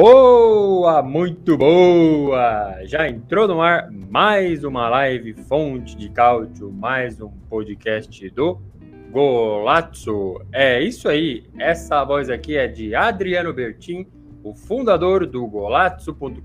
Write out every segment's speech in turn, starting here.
Boa, muito boa! Já entrou no ar mais uma live Fonte de Cálcio, mais um podcast do Golazzo. É isso aí, essa voz aqui é de Adriano Bertin, o fundador do golazzo.com.br,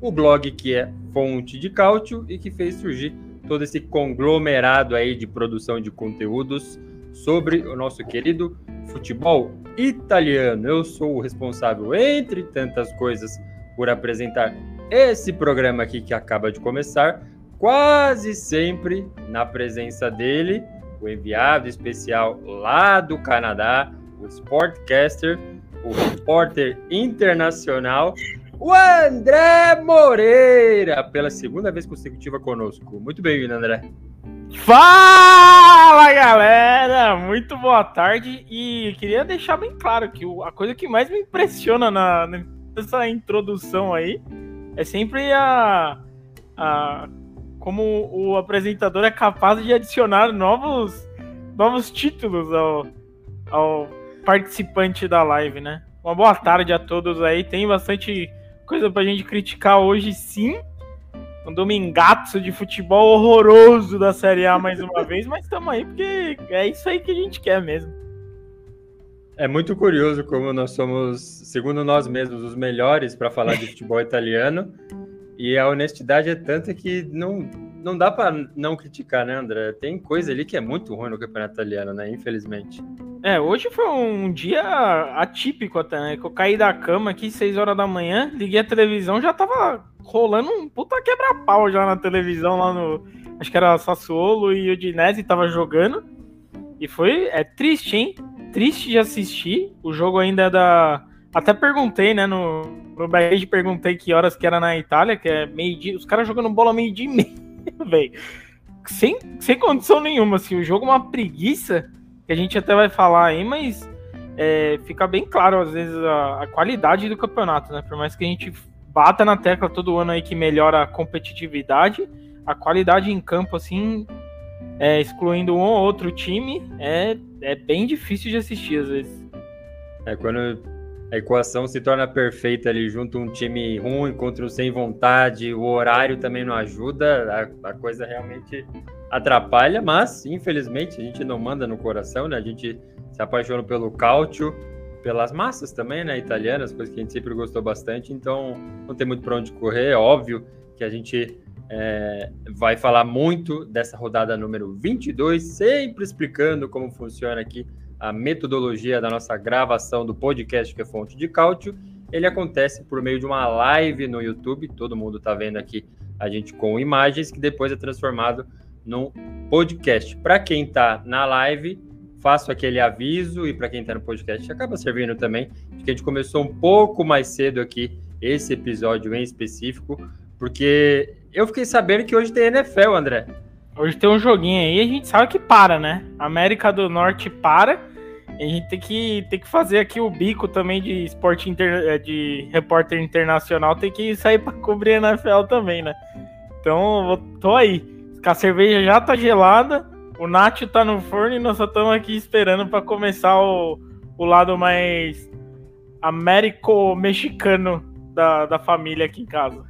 o blog que é Fonte de Cálcio e que fez surgir todo esse conglomerado aí de produção de conteúdos sobre o nosso querido futebol italiano. Eu sou o responsável, entre tantas coisas, por apresentar esse programa aqui que acaba de começar, quase sempre na presença dele, o enviado especial lá do Canadá, o Sportcaster, o repórter internacional, o André Moreira, pela segunda vez consecutiva conosco. Muito bem-vindo, André. Fala galera, muito boa tarde e queria deixar bem claro que a coisa que mais me impressiona na, nessa introdução aí é sempre a, a como o apresentador é capaz de adicionar novos, novos títulos ao, ao participante da live, né? Uma boa tarde a todos aí, tem bastante coisa pra gente criticar hoje sim, um domingaço de futebol horroroso da Série A mais uma vez, mas estamos aí porque é isso aí que a gente quer mesmo. É muito curioso como nós somos, segundo nós mesmos, os melhores para falar de futebol italiano. E a honestidade é tanta que não, não dá para não criticar, né, André? Tem coisa ali que é muito ruim no campeonato italiano, né? Infelizmente. É, hoje foi um dia atípico até, né? Que eu caí da cama aqui 6 horas da manhã, liguei a televisão, já tava rolando um puta quebra-pau já na televisão lá no. Acho que era Sassuolo e o Udinese tava jogando. E foi. É triste, hein? Triste de assistir. O jogo ainda é da. Até perguntei, né? No, no backstage perguntei que horas que era na Itália, que é meio-dia. Os caras jogando bola meio-dia e meio, velho. Sem, sem condição nenhuma, assim. O jogo é uma preguiça, que a gente até vai falar aí, mas é, fica bem claro, às vezes, a, a, qualidade do campeonato, né? Por mais que a gente bata na tecla todo ano aí que melhora a competitividade, a qualidade em campo, assim, é, excluindo um ou outro time, é, é bem difícil de assistir às vezes. É quando a equação se torna perfeita ali, junto um time ruim contra o sem vontade, o horário também não ajuda, a, a coisa realmente atrapalha, mas infelizmente a gente não manda no coração, né? A gente se apaixona pelo cálcio, pelas massas também, né, italianas, coisa que a gente sempre gostou bastante, então não tem muito para onde correr, é óbvio que a gente é, vai falar muito dessa rodada número 22, sempre explicando como funciona aqui a metodologia da nossa gravação do podcast que é Fonte de Cálcio. Ele acontece por meio de uma live no YouTube, todo mundo está vendo aqui a gente com imagens, que depois é transformado num podcast. Para quem está na live, faço aquele aviso e para quem está no podcast acaba servindo também, porque a gente começou um pouco mais cedo aqui esse episódio em específico, porque eu fiquei sabendo que hoje tem NFL, André. Hoje tem um joguinho aí, a gente sabe que para, né? América do Norte para. A gente tem que, tem que fazer aqui o bico também de esporte inter, eh, de repórter internacional, tem que sair para cobrir a NFL também, né? Então, tô aí. A cerveja já tá gelada, o Nacho tá no forno e nós só estamos aqui esperando para começar o, o lado mais américo-mexicano da, da família aqui em casa.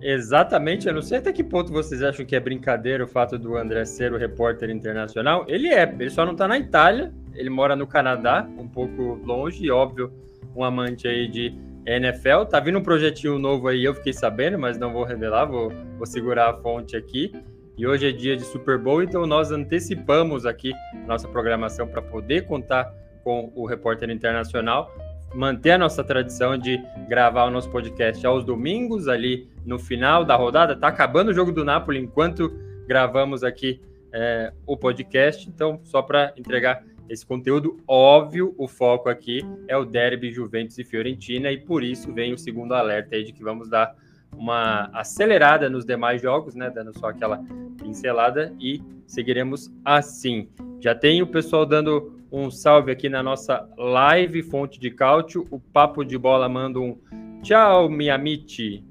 Exatamente, eu não sei até que ponto vocês acham que é brincadeira o fato do André ser o repórter internacional. Ele é, ele só não tá na Itália, ele mora no Canadá, um pouco longe, e óbvio, um amante aí de NFL. Tá vindo um projetinho novo aí, eu fiquei sabendo, mas não vou revelar, vou, vou segurar a fonte aqui. E hoje é dia de Super Bowl, então nós antecipamos aqui nossa programação para poder contar com o repórter internacional, manter a nossa tradição de gravar o nosso podcast aos domingos, ali no final da rodada. Tá acabando o jogo do Napoli, enquanto gravamos aqui é, o podcast. Então, só para entregar esse conteúdo, óbvio, o foco aqui é o derby Juventus e Fiorentina, e por isso vem o segundo alerta aí de que vamos dar uma acelerada nos demais jogos, né? Dando só aquela pincelada e seguiremos assim. Já tem o pessoal dando um salve aqui na nossa live Fonte de Cálcio. O Papo de Bola manda um tchau, mi amici.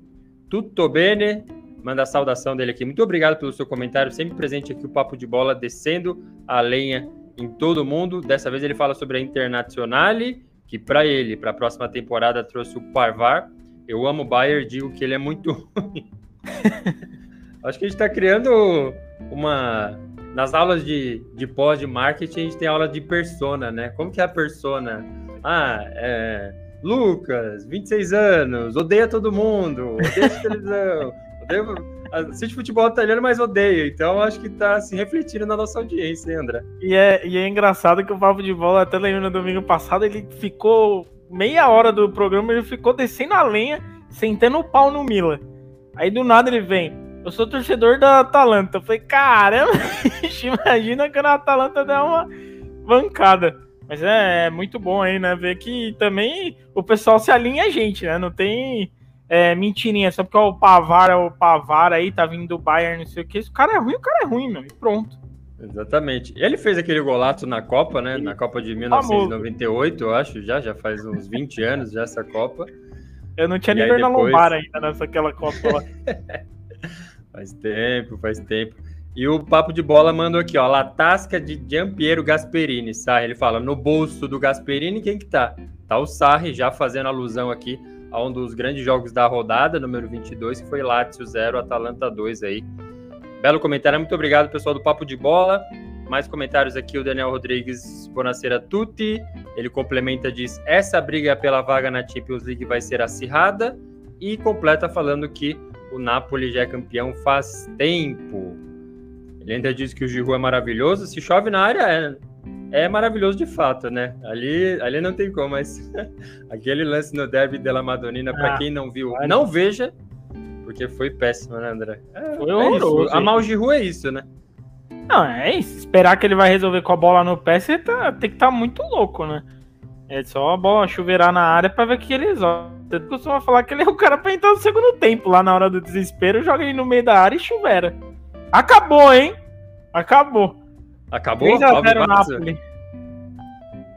Tutto bene? Manda a saudação dele aqui. Muito obrigado pelo seu comentário, sempre presente aqui o Papo de Bola descendo a lenha em todo mundo. Dessa vez ele fala sobre a Internazionale, que para ele, para a próxima temporada, trouxe o Parvar. Eu amo o Bayern, digo que ele é muito ruim. Acho que a gente está criando uma. Nas aulas de, de pós de marketing, a gente tem aula de persona, né? Como que é a persona? Ah, é. Lucas, 26 anos, odeia todo mundo, odeia a televisão, odeia assiste futebol italiano, mas odeia. Então acho que tá se refletindo na nossa audiência, hein, André? E é, e é engraçado que o Papo de Bola, até lembro no domingo passado, ele ficou meia hora do programa, ele ficou descendo a lenha, sentando o pau no Mila. Aí do nada ele vem. Eu sou torcedor da Atalanta. Eu falei, caramba, imagina que a Atalanta der uma bancada. Mas é, é, muito bom aí, né? Ver que também o pessoal se alinha a gente, né? Não tem é, mentirinha, só porque o Pavar o Pavar aí, tá vindo do Bayern, não sei o que. o cara é ruim, o cara é ruim, meu. E pronto. Exatamente. Ele fez aquele golaço na Copa, né? Na Copa de 1998, eu acho, já, já faz uns 20 anos já essa Copa. Eu não tinha nem dor depois... na lombar ainda nessa aquela Copa lá. faz tempo, faz tempo. E o papo de bola mandou aqui, ó, Latasca de Giampiero Gasperini, Sarri. Ele fala, no bolso do Gasperini, quem que tá? Tá o Sarri, já fazendo alusão aqui a um dos grandes jogos da rodada, número 22, que foi Lazio 0, Atalanta 2 aí. Belo comentário, muito obrigado pessoal do Papo de Bola. Mais comentários aqui, o Daniel Rodrigues, Bonacera tutti. Ele complementa, diz, essa briga pela vaga na Champions League vai ser acirrada. E completa falando que o Napoli já é campeão faz tempo. Ele ainda diz que o Giroud é maravilhoso. Se chove na área, é é maravilhoso de fato, né? Ali, ali não tem como, mas aquele lance no derby della Madonina, para ah, quem não viu, olha. não veja, porque foi péssimo, né, André? É, foi é horroroso. É Amar o Giroud é isso, né? Não, é isso. Esperar que ele vai resolver com a bola no pé, você tá, tem que estar tá muito louco, né? É só a bola chuveirar na área para ver que ele resolve. Você costuma falar que ele é o cara pra entrar no segundo tempo, lá na hora do desespero, joga ele no meio da área e chuvera. Acabou, hein? Acabou. Acabou? 3x0 Napoli.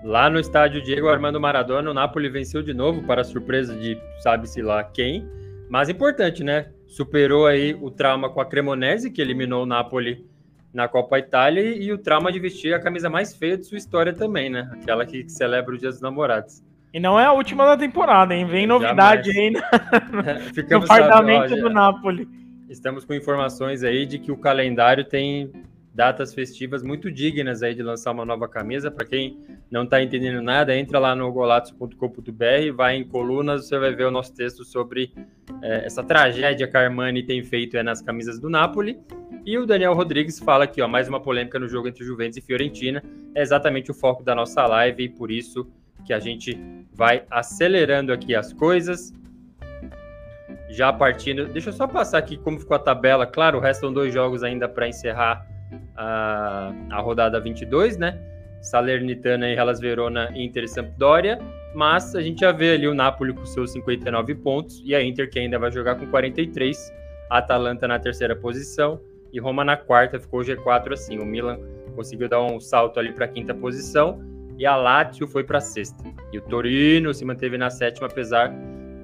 Lá no estádio Diego Armando Maradona, o Napoli venceu de novo, para surpresa de sabe-se lá quem. Mas importante, né? Superou aí o trauma com a Cremonese, que eliminou o Napoli na Copa Itália, e o trauma de vestir a camisa mais feia de sua história também, né? Aquela que celebra o Dia dos Namorados. E não é a última da temporada, hein? Vem novidade aí no, no apartamento do Napoli. Estamos com informações aí de que o calendário tem datas festivas muito dignas aí de lançar uma nova camisa. Para quem não está entendendo nada, entra lá no golatos.com.br, vai em colunas, você vai ver o nosso texto sobre é, essa tragédia que a Armani tem feito é, nas camisas do Napoli. E o Daniel Rodrigues fala aqui, ó, mais uma polêmica no jogo entre Juventus e Fiorentina. É exatamente o foco da nossa live e por isso que a gente vai acelerando aqui as coisas. Já partindo, deixa eu só passar aqui como ficou a tabela. Claro, restam dois jogos ainda para encerrar a, a rodada 22, né? Salernitana e Hellas Verona, Inter e Sampdoria, mas a gente já vê ali o Napoli com seus 59 pontos e a Inter que ainda vai jogar com 43, a Atalanta na terceira posição e Roma na quarta, ficou o G4 assim. O Milan conseguiu dar um salto ali para a quinta posição e a Lazio foi para a sexta. E o Torino se manteve na sétima apesar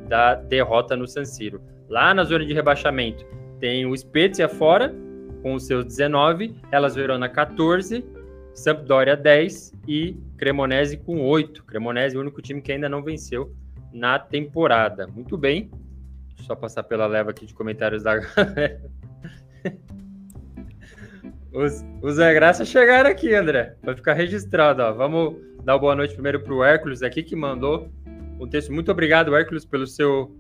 da derrota no San Siro. Lá na zona de rebaixamento tem o Spezia fora com os seus 19, Elas Verona 14, Sampdoria 10 e Cremonese com 8. Cremonese é o único time que ainda não venceu na temporada. Muito bem. Deixa só passar pela leva aqui de comentários da galera. Os, os Zé Graça chegaram aqui, André. Vai ficar registrado. Ó. Vamos dar boa noite primeiro para o Hércules aqui, que mandou um texto. Muito obrigado, Hércules, pelo seu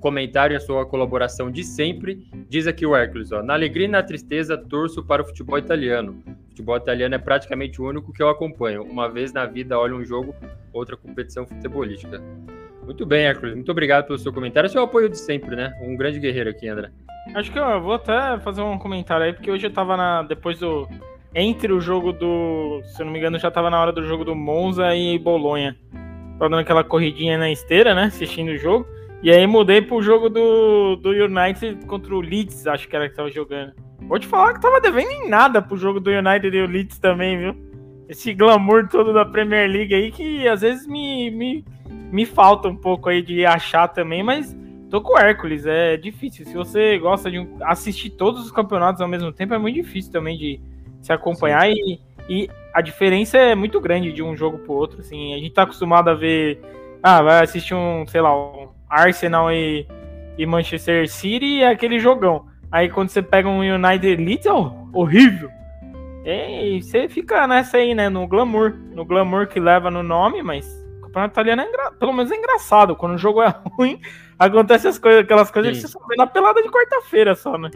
comentário e a sua colaboração de sempre. Diz aqui o Hércules, ó, na alegria e na tristeza torço para o futebol italiano. O futebol italiano é praticamente o único que eu acompanho. Uma vez na vida olho um jogo, outra competição futebolística. Muito bem, Hércules. Muito obrigado pelo seu comentário. Seu apoio de sempre, né? Um grande guerreiro aqui, André. Acho que eu vou até fazer um comentário aí, porque hoje eu tava na. Depois do. Entre o jogo do. Se eu não me engano, já tava na hora do jogo do Monza e Bolonha. Tava dando aquela corridinha na esteira, né? Assistindo o jogo. E aí mudei pro jogo do, do United contra o Leeds, acho que era que tava jogando. Vou te falar que tava devendo em nada pro jogo do United e o Leeds também, viu? Esse glamour todo da Premier League aí que às vezes me, me, me falta um pouco aí de achar também, mas tô com o Hércules, é difícil. Se você gosta de assistir todos os campeonatos ao mesmo tempo, é muito difícil também de se acompanhar e, e a diferença é muito grande de um jogo pro outro, assim. A gente tá acostumado a ver, ah, vai assistir um, sei lá, um Arsenal e, e Manchester City é aquele jogão. Aí quando você pega um United Leeds, é horrível. E você fica nessa aí, né? No glamour. No glamour que leva no nome, mas o campeonato italiano é engra... pelo menos é engraçado. Quando o jogo é ruim, acontece as coisas, aquelas coisas Sim. que você só vê na pelada de quarta-feira só, né?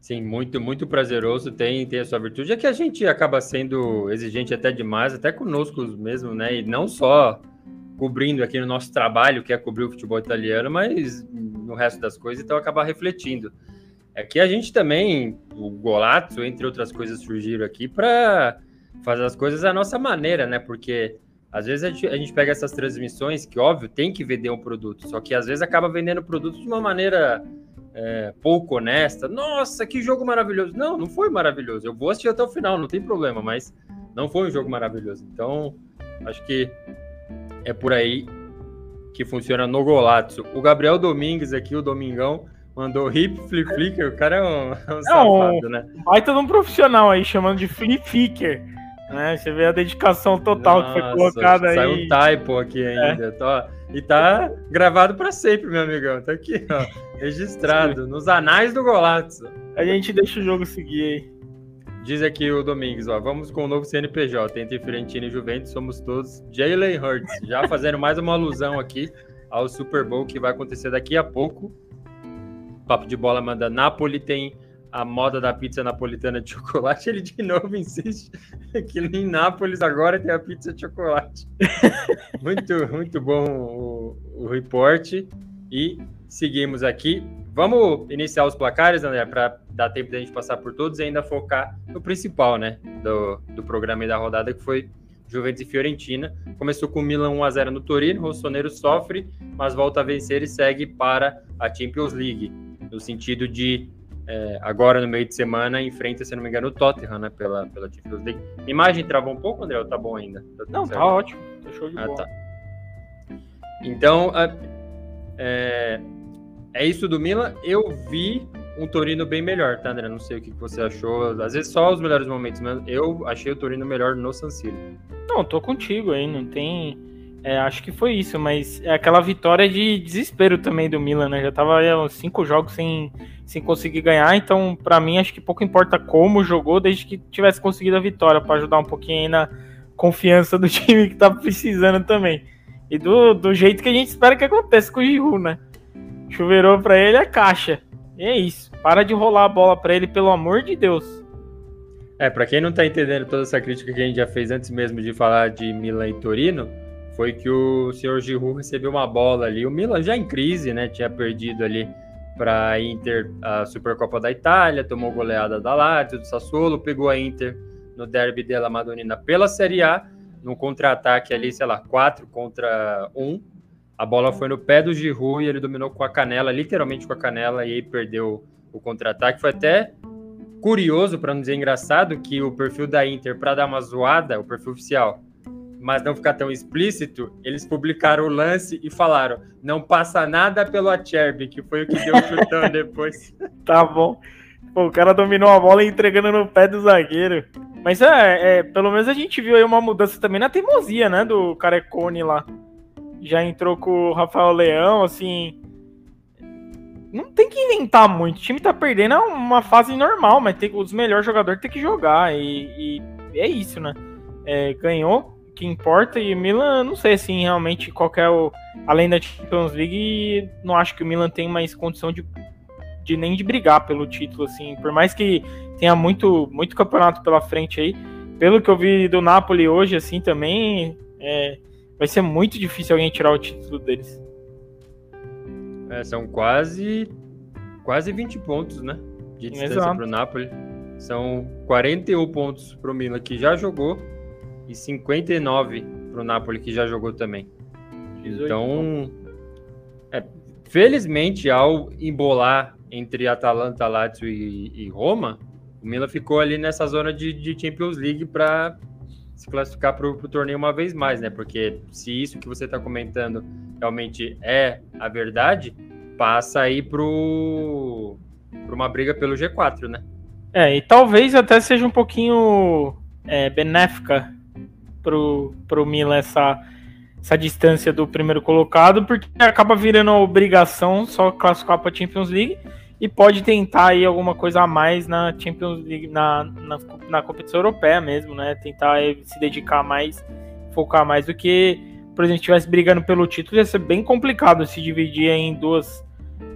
Sim, muito, muito prazeroso, tem, tem a sua virtude. É que a gente acaba sendo exigente até demais, até conosco mesmo, né? E não só cobrindo aqui no nosso trabalho, que é cobrir o futebol italiano, mas no resto das coisas, então acaba refletindo. É que a gente também, o Golazzo, entre outras coisas, surgiram aqui para fazer as coisas da nossa maneira, né? Porque às vezes a gente, a gente, pega essas transmissões que, óbvio, tem que vender um produto, só que às vezes acaba vendendo o produto de uma maneira é, pouco honesta. Nossa, que jogo maravilhoso! Não, não foi maravilhoso. Eu vou assistir até o final, não tem problema, mas não foi um jogo maravilhoso. Então, acho que é por aí que funciona no Golazzo. O Gabriel Domingues aqui, o Domingão, mandou hip flip flicker. O cara é um, é um safado, né? Baita de um profissional aí, chamando de flip flicker. Né? Você vê a dedicação total Nossa, que foi colocada aí. Saiu um typo aqui ainda. É. E tá gravado para sempre, meu amigão. Tá aqui, ó. Registrado, nos anais do Golazzo. A gente deixa o jogo seguir aí. Diz aqui o Domingues, ó, vamos com o novo CNPJ, entre Fiorentina e Juventus, somos todos Jalen Hurts, já fazendo mais uma alusão aqui ao Super Bowl que vai acontecer daqui a pouco. Papo de bola manda Napoli tem a moda da pizza napolitana de chocolate, ele de novo insiste que em Nápoles agora tem a pizza de chocolate. muito, muito bom o, o reporte. E seguimos aqui. Vamos iniciar os placares, André, para dar tempo de a gente passar por todos e ainda focar no principal, né, do, do programa e da rodada, que foi Juventus e Fiorentina. Começou com Milan 1x0 no Torino, Rossonero sofre, mas volta a vencer e segue para a Champions League, no sentido de é, agora no meio de semana enfrenta, se não me engano, o Tottenham, né, pela, pela Champions League. A imagem travou um pouco, André, ou tá bom ainda? Tá não, tá ótimo, tá show de ah, bola. Tá. Então, é, é isso do Milan. Eu vi um Torino bem melhor, tá, André? Não sei o que você achou. Às vezes só os melhores momentos, mas eu achei o Torino melhor no San Siro. Não, tô contigo aí, não tem. É, acho que foi isso, mas é aquela vitória de desespero também do Milan, né? Já tava uns cinco jogos sem, sem conseguir ganhar, então para mim acho que pouco importa como jogou, desde que tivesse conseguido a vitória, para ajudar um pouquinho aí na confiança do time que tá precisando também. E do, do jeito que a gente espera que aconteça com o Giroud, né? Chuveirou pra ele é caixa. E é isso. Para de rolar a bola pra ele, pelo amor de Deus. É, para quem não tá entendendo toda essa crítica que a gente já fez antes mesmo de falar de Milan e Torino, foi que o senhor Giroud recebeu uma bola ali. O Milan já em crise, né? Tinha perdido ali para Inter a Supercopa da Itália, tomou goleada da Lazio, do Sassuolo, pegou a Inter no derby della Madonnina pela Série A, num contra-ataque ali, sei lá, 4 contra 1, a bola foi no pé do Giroud e ele dominou com a canela, literalmente com a canela, e aí perdeu o contra-ataque. Foi até curioso, para não dizer engraçado, que o perfil da Inter, para dar uma zoada, o perfil oficial, mas não ficar tão explícito, eles publicaram o lance e falaram: não passa nada pelo Acerbi, que foi o que deu o chutão depois. tá bom. Pô, o cara dominou a bola entregando no pé do zagueiro. Mas é, é, pelo menos a gente viu aí uma mudança também na teimosia, né, do Carecone lá já entrou com o Rafael Leão, assim. Não tem que inventar muito. O time tá perdendo é uma fase normal, mas tem, os melhores jogadores tem que jogar. E, e é isso, né? É, ganhou, que importa. E o Milan, não sei assim, realmente qual é o. Além da Champions League, não acho que o Milan tem mais condição de, de nem de brigar pelo título, assim. Por mais que tenha muito, muito campeonato pela frente aí. Pelo que eu vi do Napoli hoje, assim, também. É, vai ser muito difícil alguém tirar o título deles. É, são quase quase 20 pontos, né? De distância para o Napoli. São 41 pontos para o Milan, que já jogou, e 59 para o Napoli, que já jogou também. Então, é, felizmente, ao embolar entre Atalanta, Lazio e, e, Roma, o Milan ficou ali nessa zona de, de Champions League para se classificar para o torneio uma vez mais, né? Porque se isso que você está comentando realmente é a verdade, passa aí para uma briga pelo G4, né? É, e talvez até seja um pouquinho é, benéfica pro, pro Milan essa, essa distância do primeiro colocado, porque acaba virando a obrigação só classificar para a Champions League e pode tentar aí alguma coisa a mais na Champions League, na, na, na competição europeia mesmo, né? Tentar se dedicar mais, focar mais do que, por exemplo, estivesse brigando pelo título, ia ser bem complicado se dividir em duas,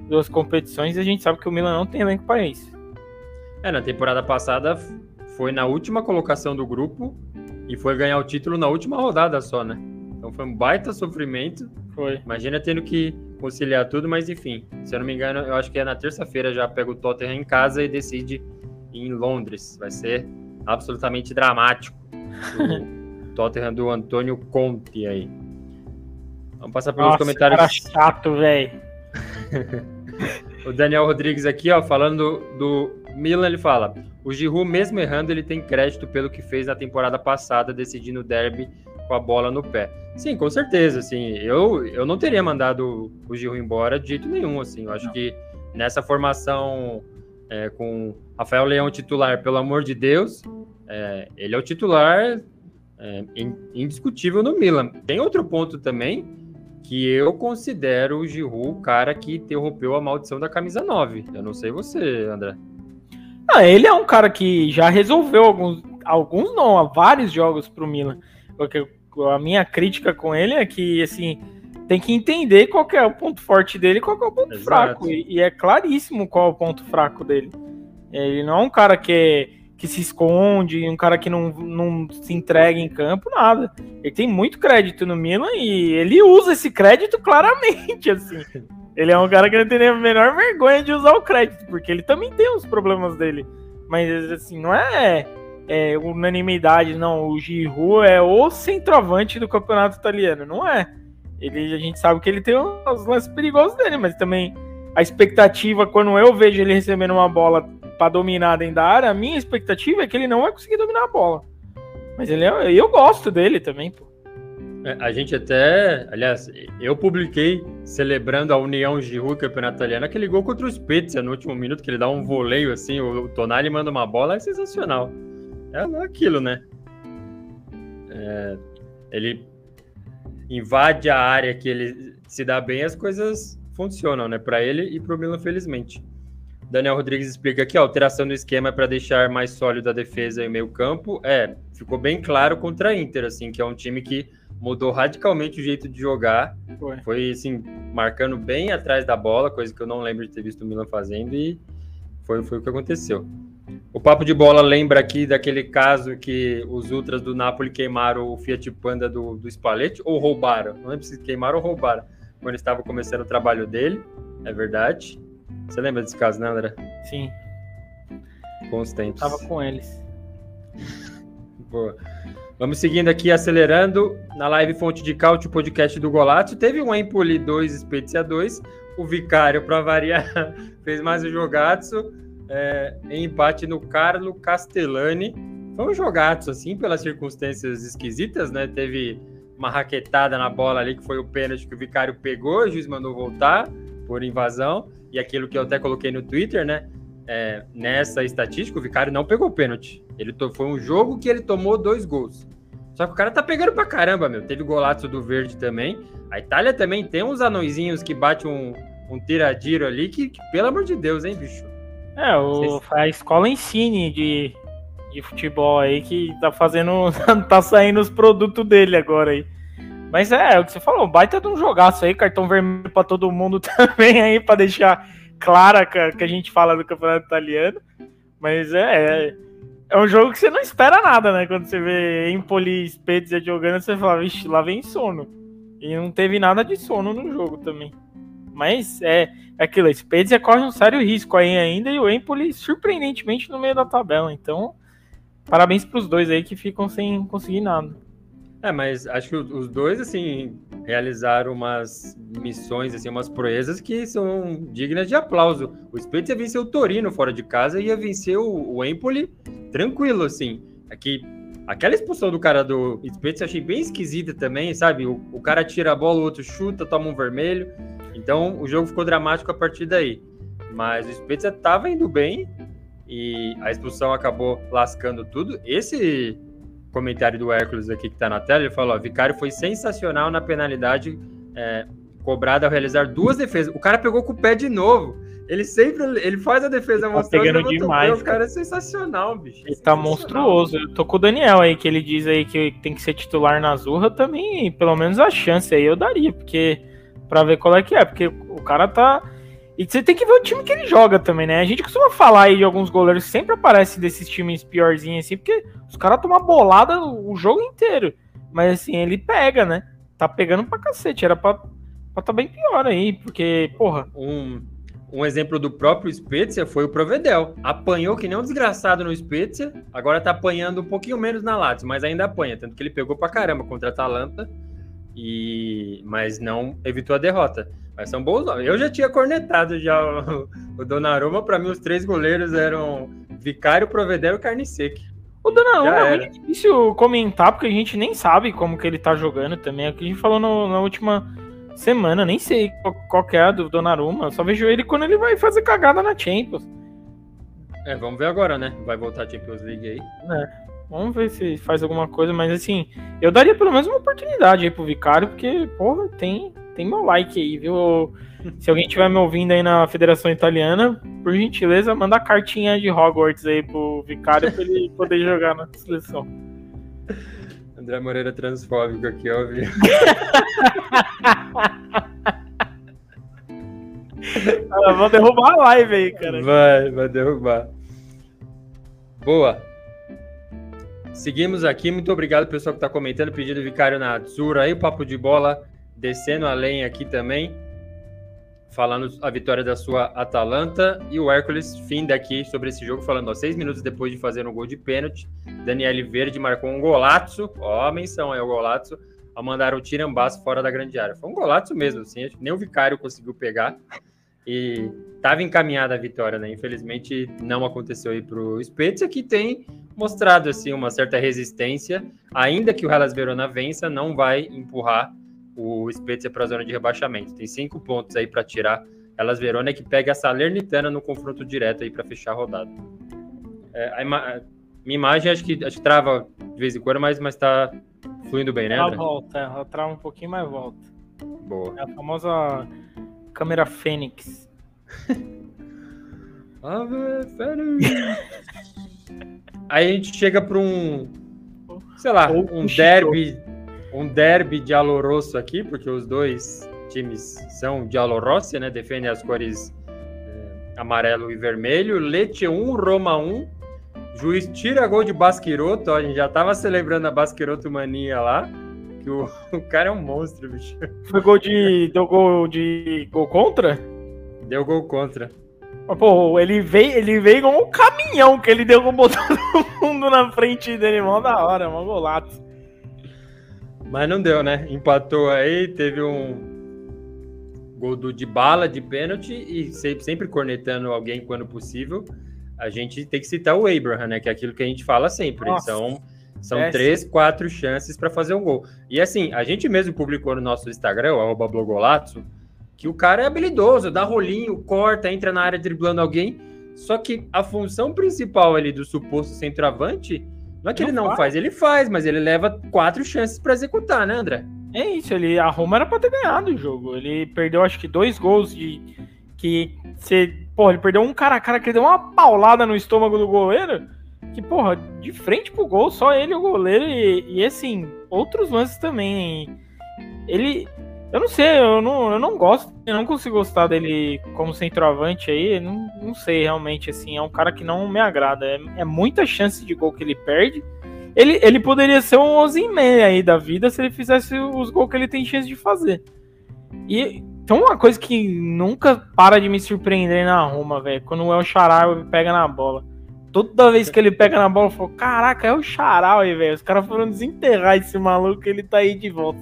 duas competições e a gente sabe que o Milan não tem elenco para isso. É, na temporada passada foi na última colocação do grupo e foi ganhar o título na última rodada só, né? Então foi um baita sofrimento. Foi. Imagina tendo que conciliar tudo, mas enfim, se eu não me engano, eu acho que é na terça-feira já pega o Tottenham em casa e decide em Londres. Vai ser absolutamente dramático. O Tottenham do Antônio Conte aí. Vamos passar pelos Nossa, comentários. Cara chato, velho. o Daniel Rodrigues aqui, ó, falando do, do Milan, ele fala: o Giroud, mesmo errando, ele tem crédito pelo que fez na temporada passada, decidindo o derby com a bola no pé. Sim, com certeza, assim, eu, eu não teria mandado o Giroud embora de jeito nenhum, assim, eu acho que nessa formação é, com Rafael Leão titular, pelo amor de Deus, é, ele é o titular é, indiscutível no Milan. Tem outro ponto também, que eu considero o Giroud o cara que interrompeu a maldição da camisa 9. Eu não sei você, André. Ah, ele é um cara que já resolveu alguns, alguns não, vários jogos para o Milan. Porque a minha crítica com ele é que, assim, tem que entender qual é o ponto forte dele e qual é o ponto Exato. fraco. E, e, é claríssimo qual é o ponto fraco dele. Ele não é um cara que, que se esconde, um cara que não, não se entrega em campo, nada. Ele tem muito crédito no Milan e ele usa esse crédito claramente, assim. Ele é um cara que não tem nem a menor vergonha de usar o crédito, porque ele também tem os problemas dele. Mas, assim, não é é, unanimidade, não. O Giroud é o centroavante do campeonato italiano, não é? Ele, a gente sabe que ele tem os lances perigosos dele, mas também a expectativa, quando eu vejo ele recebendo uma bola para dominar dentro da área, a minha expectativa é que ele não vai conseguir dominar a bola. Mas ele é, eu gosto dele também, pô. É, a gente até, aliás, eu publiquei celebrando a União Giroud campeonato italiano, aquele gol contra o Spezia no último minuto, que ele dá um voleio assim, o Tonali manda uma bola, é sensacional é aquilo, né? É, ele invade a área que ele se dá bem, as coisas funcionam, né? Para ele e para o Milan, felizmente. Daniel Rodrigues explica aqui a alteração do esquema é para deixar mais sólido a defesa e o meio campo. É, ficou bem claro contra a Inter, assim, que é um time que mudou radicalmente o jeito de jogar. Foi. foi, assim, marcando bem atrás da bola, coisa que eu não lembro de ter visto o Milan fazendo e foi, foi o que aconteceu. O papo de bola lembra aqui daquele caso que os ultras do Napoli queimaram o Fiat Panda do, do Spalletti, ou roubaram. Não lembro se queimaram ou roubaram. Quando estava começando o trabalho dele, é verdade. Você lembra desse caso, né, André? Sim. Bons tempos. Tava com eles. Boa. Vamos seguindo aqui, acelerando. Na live Fonte de Cálcio, podcast do Golato. Teve um Empoli 2, Spezia 2. O Vicário, para variar, fez mais o Jogatsu é, em empate no Carlo Castellani. Foi um jogaço, assim, pelas circunstâncias esquisitas, né? Teve uma raquetada na bola ali, que foi o pênalti que o Vicário pegou, o juiz mandou voltar por invasão. E aquilo que eu até coloquei no Twitter, né? É, nessa estatística, o Vicário não pegou pênalti. Ele foi um jogo que ele tomou dois gols. Só que o cara tá pegando pra caramba, meu. Teve golaço do Verde também. A Itália também tem uns anõezinhos que bate um, um ali que, que, pelo amor de Deus, hein, bicho? É, o, a escola ensine de, de futebol aí que tá fazendo. tá saindo os produtos dele agora aí. Mas é, é o que você falou, baita de um jogaço aí, cartão vermelho para todo mundo também aí, para deixar clara que, que a gente fala do campeonato italiano. Mas é, é, é, um jogo que você não espera nada, né? Quando você vê Empoli e Spezia jogando, você fala, vixe, lá vem sono. E não teve nada de sono no jogo também. Mas é aquilo, a Spezia corre um sério risco aí ainda e o Empoli, surpreendentemente, no meio da tabela. Então, parabéns para os dois aí que ficam sem conseguir nada. É, mas acho que os dois, assim, realizaram umas missões, assim, umas proezas que são dignas de aplauso. O Spezia venceu o Torino fora de casa e ia vencer o, o Empoli tranquilo, assim. Aqui, aquela expulsão do cara do Spezia achei bem esquisita também, sabe? O, o cara tira a bola, o outro chuta, toma um vermelho. Então, o jogo ficou dramático a partir daí. Mas o Spezia tava indo bem e a expulsão acabou lascando tudo. Esse comentário do Hércules aqui que está na tela, ele falou: ó, Vicário foi sensacional na penalidade é, cobrada ao realizar duas defesas. O cara pegou com o pé de novo. Ele sempre ele faz a defesa tá pegando demais. O cara é sensacional, bicho. Ele tá monstruoso. Eu tô com o Daniel aí, que ele diz aí que tem que ser titular na Zurra também, pelo menos a chance aí eu daria, porque para ver qual é que é, porque o cara tá e você tem que ver o time que ele joga também, né? A gente costuma falar aí de alguns goleiros que sempre aparecem desses times piorzinhos assim, porque os caras tomam bolada o jogo inteiro. Mas assim, ele pega, né? Tá pegando pra cacete. Era pra, pra tá bem pior aí, porque, porra. Um, um exemplo do próprio Spezia foi o Provedel. Apanhou que nem um desgraçado no Spezia, agora tá apanhando um pouquinho menos na Lazio, mas ainda apanha. Tanto que ele pegou pra caramba contra a Atalanta, e... mas não evitou a derrota. Mas são bons nomes. Eu já tinha cornetado já o, o Donnarumma. Para mim, os três goleiros eram Vicário, Provedel e Carne Seca. O Donnarumma é muito difícil comentar, porque a gente nem sabe como que ele tá jogando também. É o que a gente falou no, na última semana. Nem sei qual, qual é a do Donnarumma. Só vejo ele quando ele vai fazer cagada na Champions. É, vamos ver agora, né? Vai voltar a Champions League aí. É. Vamos ver se faz alguma coisa, mas assim, eu daria pelo menos uma oportunidade aí pro Vicário, porque, porra, tem, tem meu like aí, viu? Se alguém estiver me ouvindo aí na Federação Italiana, por gentileza, manda a cartinha de Hogwarts aí pro Vicário pra ele poder jogar na seleção. André Moreira transfóbico aqui, ó, viu? ah, vou derrubar a live aí, cara. Vai, vai derrubar. Boa. Seguimos aqui. Muito obrigado, pessoal, que está comentando, pedindo Vicário na aí, o papo de bola descendo além aqui também, falando a vitória da sua Atalanta. E o Hércules fim daqui sobre esse jogo, falando, ó, seis minutos depois de fazer um gol de pênalti, Daniele Verde marcou um golaço, ó, a menção aí, o golaço, ao mandar o tirambaço fora da grande área. Foi um golaço mesmo, assim, nem o Vicário conseguiu pegar e estava encaminhada a vitória, né? Infelizmente não aconteceu aí para o Spezia, que tem mostrado assim uma certa resistência, ainda que o Hellas Verona vença, não vai empurrar o Spezia para a zona de rebaixamento. Tem cinco pontos aí para tirar. Elas Verona é que pega a Salernitana no confronto direto aí para fechar a rodada. É, a ima minha imagem acho que, acho que trava de vez em quando, mas está fluindo bem, né? Ela volta, ela trava um pouquinho, mas volta. Boa. É a famosa câmera Fênix. Ave Fênix! aí a gente chega para um, sei lá, um derby um derby de Alorosso aqui, porque os dois times são de Alorossi, né? Defendem as cores eh, amarelo e vermelho. Leite 1, Roma 1. Juiz tira gol de Basquiroto. Ó, a gente já tava celebrando a Basquiroto mania lá. Que o, o cara é um monstro, bicho. Foi gol de. Deu gol de. gol contra? Deu gol contra. Pô, ele veio, ele veio como um caminhão que ele deu com todo mundo na frente dele, mó da hora, mó golato. Mas não deu, né? Empatou aí, teve um gol do de bala de pênalti e sempre cornetando alguém quando possível. A gente tem que citar o Abraham, né? Que é aquilo que a gente fala sempre. Nossa. São, são é, três, quatro chances para fazer um gol. E assim, a gente mesmo publicou no nosso Instagram, o Blogolato, que o cara é habilidoso, dá rolinho, corta, entra na área driblando alguém. Só que a função principal ali do suposto centroavante não é que não ele não faz. faz. ele faz, mas ele leva quatro chances para executar, né, André? É isso, ele a Roma era para ter ganhado o jogo. Ele perdeu acho que dois gols de que você, porra, ele perdeu um cara a cara que ele deu uma paulada no estômago do goleiro. Que, porra, de frente pro gol, só ele o goleiro e, e assim, outros lances também. Ele eu não sei, eu não, eu não gosto, eu não consigo gostar dele como centroavante aí, não, não sei realmente, assim, é um cara que não me agrada, é, é muita chance de gol que ele perde, ele, ele poderia ser um Ozyman aí da vida se ele fizesse os gols que ele tem chance de fazer. E Então uma coisa que nunca para de me surpreender na Roma, velho, quando o El Shaarawy pega na bola. Toda vez que ele pega na bola, eu falo, caraca, é o Shaarawy, velho. Os caras foram desenterrar esse maluco, ele tá aí de volta.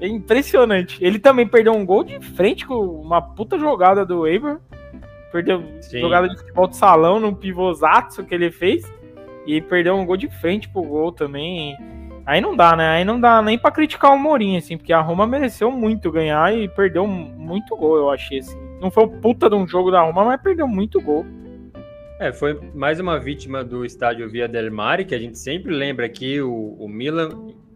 É impressionante. Ele também perdeu um gol de frente com uma puta jogada do Abraham. Perdeu Sim. jogada de futebol de salão num pivôzaço que ele fez. E perdeu um gol de frente pro gol também. Aí não dá, né? Aí não dá nem para criticar o Mourinho, assim, porque a Roma mereceu muito ganhar e perdeu muito gol, eu achei, assim. Não foi o puta de um jogo da Roma, mas perdeu muito gol. É, foi mais uma vítima do estádio Via del Mare, que a gente sempre lembra aqui, o, o Milan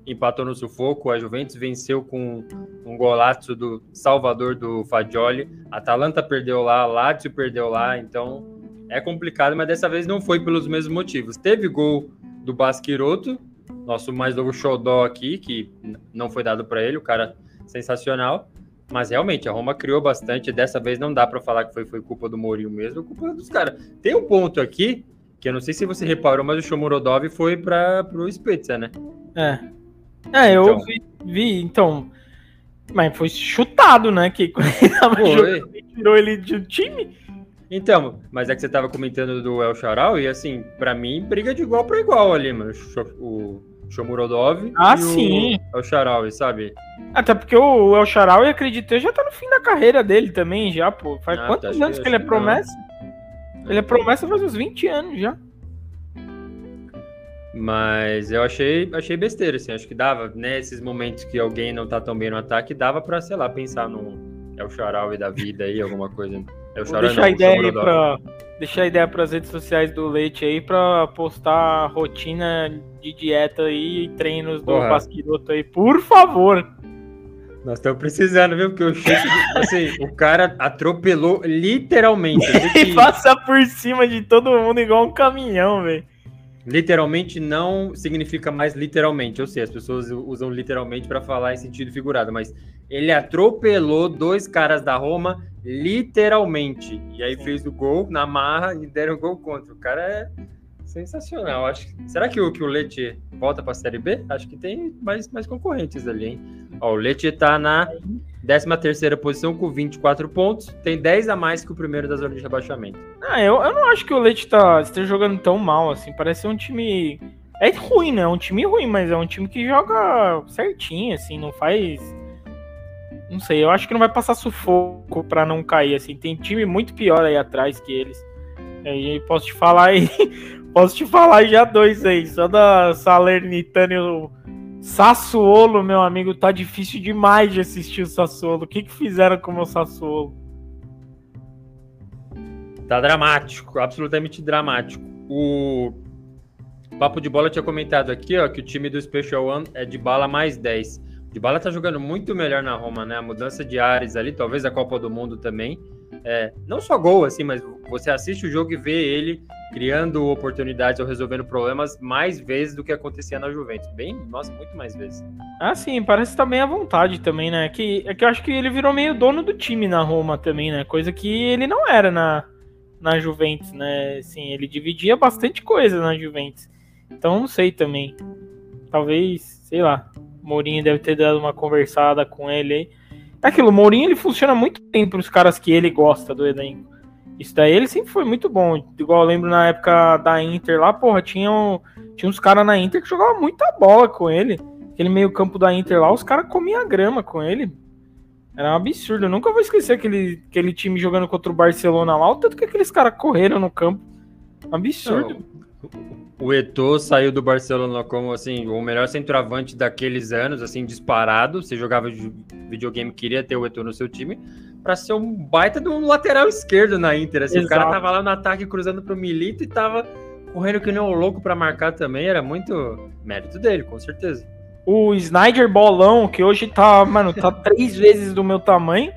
empatou no sufoco, a Juventus venceu com um golaço do Salvador do Fagioli, a Atalanta perdeu lá, a Lazio perdeu lá, então é complicado, mas dessa vez não foi pelos mesmos motivos. Teve gol do Basquiroto, nosso mais novo xodó aqui, que não foi dado para ele, o cara sensacional, mas realmente a Roma criou bastante, dessa vez não dá para falar que foi, foi culpa do Mourinho mesmo, é culpa dos caras. Tem um ponto aqui, que eu não sei se você reparou, mas o Shomurodov foi para o Spezia, né? É. É, eu então. vi, vi, então. Mas foi chutado, né? Que ele tirou ele de um time. Então, mas é que você tava comentando do El Charal e assim, para mim, briga de igual para igual ali, mano. O Shomurodov ah, e sim. o El sabe? Até porque o El Charal, acreditei, já tá no fim da carreira dele também, já, pô. Faz ah, quantos tá anos que ele é promessa? Não. Ele é promessa faz uns 20 anos já. Mas eu achei, achei besteira, assim. Acho que dava, nesses né, momentos que alguém não tá tão bem no ataque, dava pra, sei lá, pensar no El Charal e da vida aí, alguma coisa. El Charal deixar a ideia aí pra, deixar a ideia pras redes sociais do Leite aí pra postar rotina de dieta aí e treinos do Porra. Basquiroto aí, por favor. Nós estamos precisando, viu? Porque o Chico, assim, o cara atropelou literalmente. Ele que... passa por cima de todo mundo igual um caminhão, velho. Literalmente não significa mais literalmente. Eu sei, as pessoas usam literalmente para falar em sentido figurado, mas ele atropelou dois caras da Roma literalmente. E aí fez o gol na marra e deram o gol contra. O cara é sensacional. Acho, será que o, que o Leite volta para a Série B? Acho que tem mais, mais concorrentes ali, hein? Ó, o Leite está na 13 terceira posição com 24 pontos, tem 10 a mais que o primeiro da zona de rebaixamento. Ah, eu, eu não acho que o Leite tá, esteja jogando tão mal, assim, parece ser um time... É ruim, né? É um time ruim, mas é um time que joga certinho, assim, não faz... Não sei, eu acho que não vai passar sufoco para não cair, assim. Tem time muito pior aí atrás que eles. Aí posso te falar aí, posso te falar já dois aí, só da Salernitana e o Sassuolo, meu amigo, tá difícil demais de assistir o Sassuolo. O que, que fizeram com o meu Sassuolo? Tá dramático, absolutamente dramático. O Papo de Bola tinha comentado aqui, ó, que o time do Special One é de bala mais 10. De bala tá jogando muito melhor na Roma, né? A mudança de ares ali, talvez a Copa do Mundo também. É, não só gol, assim, mas você assiste o jogo e vê ele criando oportunidades ou resolvendo problemas mais vezes do que acontecia na Juventus. Bem, nossa, muito mais vezes. Ah, sim, parece também à vontade também, né? Que, é que eu acho que ele virou meio dono do time na Roma também, né? Coisa que ele não era na, na Juventus, né? Assim, ele dividia bastante coisa na Juventus. Então, não sei também. Talvez, sei lá, Mourinho deve ter dado uma conversada com ele aí. É aquilo, o Mourinho ele funciona muito bem para os caras que ele gosta do elenco. Isso daí ele sempre foi muito bom. Igual eu lembro na época da Inter lá, porra, tinha, um, tinha uns caras na Inter que jogavam muita bola com ele. Aquele meio campo da Inter lá, os caras comiam grama com ele. Era um absurdo. Eu nunca vou esquecer aquele, aquele time jogando contra o Barcelona lá, o tanto que aqueles caras correram no campo. Absurdo. O Eto'o saiu do Barcelona como assim o melhor centroavante daqueles anos, assim disparado. Você jogava videogame, queria ter o Eto'o no seu time para ser um baita de um lateral esquerdo na Inter. Assim, o cara tava lá no ataque cruzando pro Milito e tava correndo que nem um louco para marcar também. Era muito mérito dele, com certeza. O Snyder Bolão, que hoje tá, mano, tá três vezes do meu tamanho,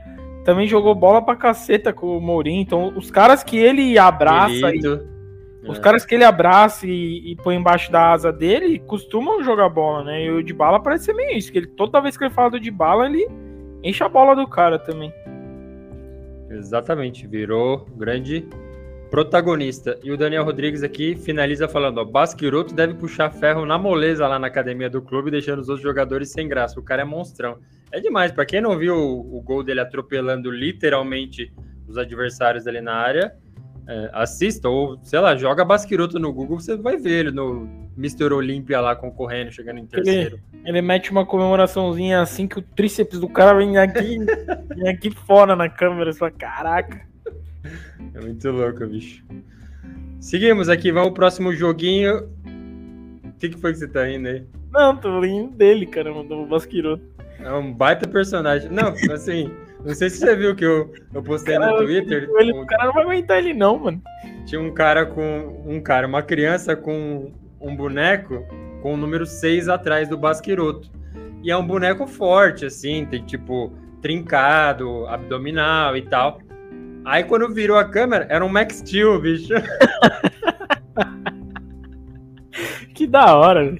também jogou bola pra caceta com o Mourinho. Então, os caras que ele abraça. E, os é. caras que ele abraça e, e, põe embaixo da asa dele costumam jogar bola, né? E o de bala parece ser meio isso, que ele, toda vez que ele fala do de bala, ele enche a bola do cara também. Exatamente, virou grande protagonista. E o Daniel Rodrigues aqui finaliza falando: ó, Basquiroto deve puxar ferro na moleza lá na academia do clube, deixando os outros jogadores sem graça. O cara é monstrão. É demais. Para quem não viu o, o, gol dele atropelando literalmente os adversários ali na área, é, assista ou, sei lá, joga Basquiroto no Google, você vai ver ele no Mr. Olímpia lá concorrendo, chegando em terceiro. Ele, ele, mete uma comemoraçãozinha assim que o tríceps do cara vem aqui, vem aqui fora na câmera. Só, caraca. É muito louco, bicho. Seguimos aqui, vamos pro próximo joguinho. O que, que foi que você tá rindo aí? Não, tô rindo dele, caramba, do Basquiroto. É um baita personagem. Não, assim, não sei se você viu que eu, eu postei cara, no Twitter. Ele, o cara não vai aguentar ele, não, mano. Tinha um cara com. Um cara, uma criança com um boneco com o número 6 atrás do Basquiroto. E é um boneco forte, assim, tem tipo trincado, abdominal e tal. Aí quando virou a câmera, era um Max Steel, bicho. que da hora.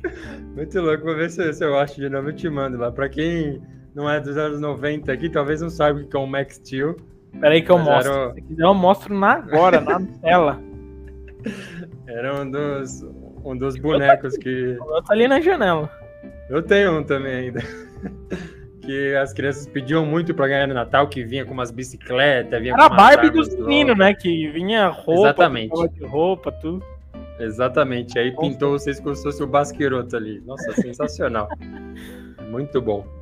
Muito louco, vou ver se, se eu acho de novo, eu te mando lá. Pra quem não é dos anos 90 aqui, talvez não saiba o que é um Max Steel. Peraí que eu mostro. Era... Se quiser eu mostro na agora, na tela. Era um dos, um dos bonecos que... Eu tô ali na janela. Eu tenho um também ainda que as crianças pediam muito para ganhar no Natal, que vinha com umas bicicletas, vinha Era a Barbie dos meninos, né? Que vinha roupa, Exatamente. de roupa, tudo. Exatamente. Aí Nossa. pintou vocês como se fosse o Basqueroto ali. Nossa, sensacional. muito bom.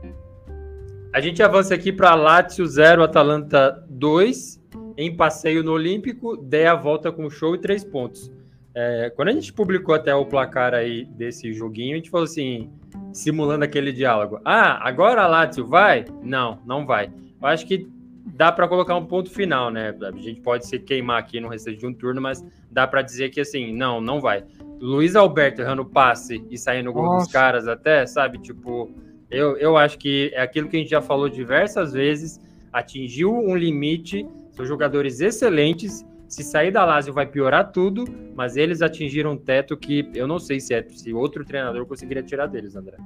A gente avança aqui para Lazio 0, Atalanta 2, em passeio no Olímpico, dê a volta com show e três pontos. É, quando a gente publicou até o placar aí desse joguinho, a gente falou assim: simulando aquele diálogo. Ah, agora a Lazio vai? Não, não vai. Eu acho que dá para colocar um ponto final, né? A gente pode se queimar aqui no restante de um turno, mas dá para dizer que assim, não, não vai. Luiz Alberto errando passe e saindo gol Nossa. dos caras até, sabe? Tipo, eu, eu acho que é aquilo que a gente já falou diversas vezes, atingiu um limite, são jogadores excelentes se sair da Lazio vai piorar tudo, mas eles atingiram um teto que eu não sei se, é, se outro treinador conseguiria tirar deles, André.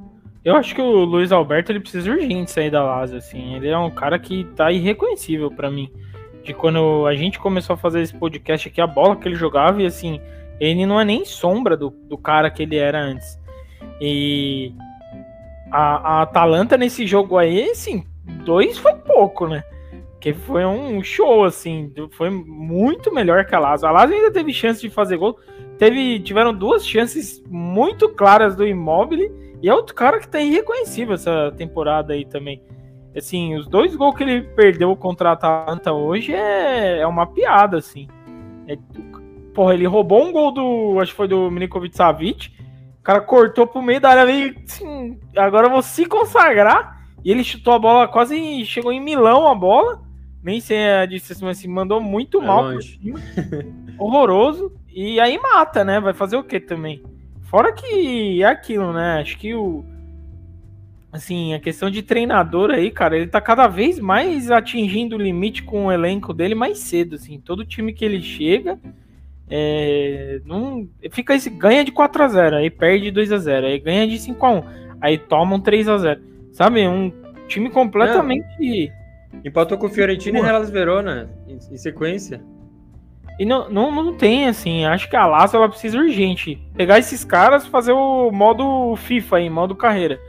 Eu acho que o Luiz Alberto ele precisa urgente sair da Lazio, assim. Ele é um cara que tá irreconhecível para mim. De quando a gente começou a fazer esse podcast aqui, a bola que ele jogava, e assim, ele não é nem sombra do, do cara que ele era antes. E a, a Atalanta nesse jogo aí, assim, dois foi pouco, né? Que foi um show, assim. Foi muito melhor que a Lazio. A Lazio ainda teve chance de fazer gol. Teve, tiveram duas chances muito claras do Immobile. E é outro cara que tá irreconhecível essa temporada aí também. Assim, os dois gols que ele perdeu contra a Atalanta hoje é, é uma piada, assim. É, porra, ele roubou um gol do. Acho que foi do Milinkovic Savic. O cara cortou pro meio da área ali. Assim, agora eu vou se consagrar. E ele chutou a bola, quase chegou em Milão a bola nem sei a distância, mas assim, mandou muito é mal longe. por cima. Horroroso. E aí mata, né? Vai fazer o que também? Fora que é aquilo, né? Acho que o. Assim, a questão de treinador aí, cara, ele tá cada vez mais atingindo o limite com o elenco dele mais cedo, assim. Todo time que ele chega. É, não, fica esse, ganha de 4 a 0 aí perde 2 a 0 aí ganha de 5 a 1 aí toma um 3 a 0 sabe? Um time completamente. Empatou com o Fiorentino e Hellas Verona em, em, sequência. E não, não, não tem, assim, acho que a Lazio ela precisa urgente pegar esses caras fazer o modo FIFA aí, modo carreira.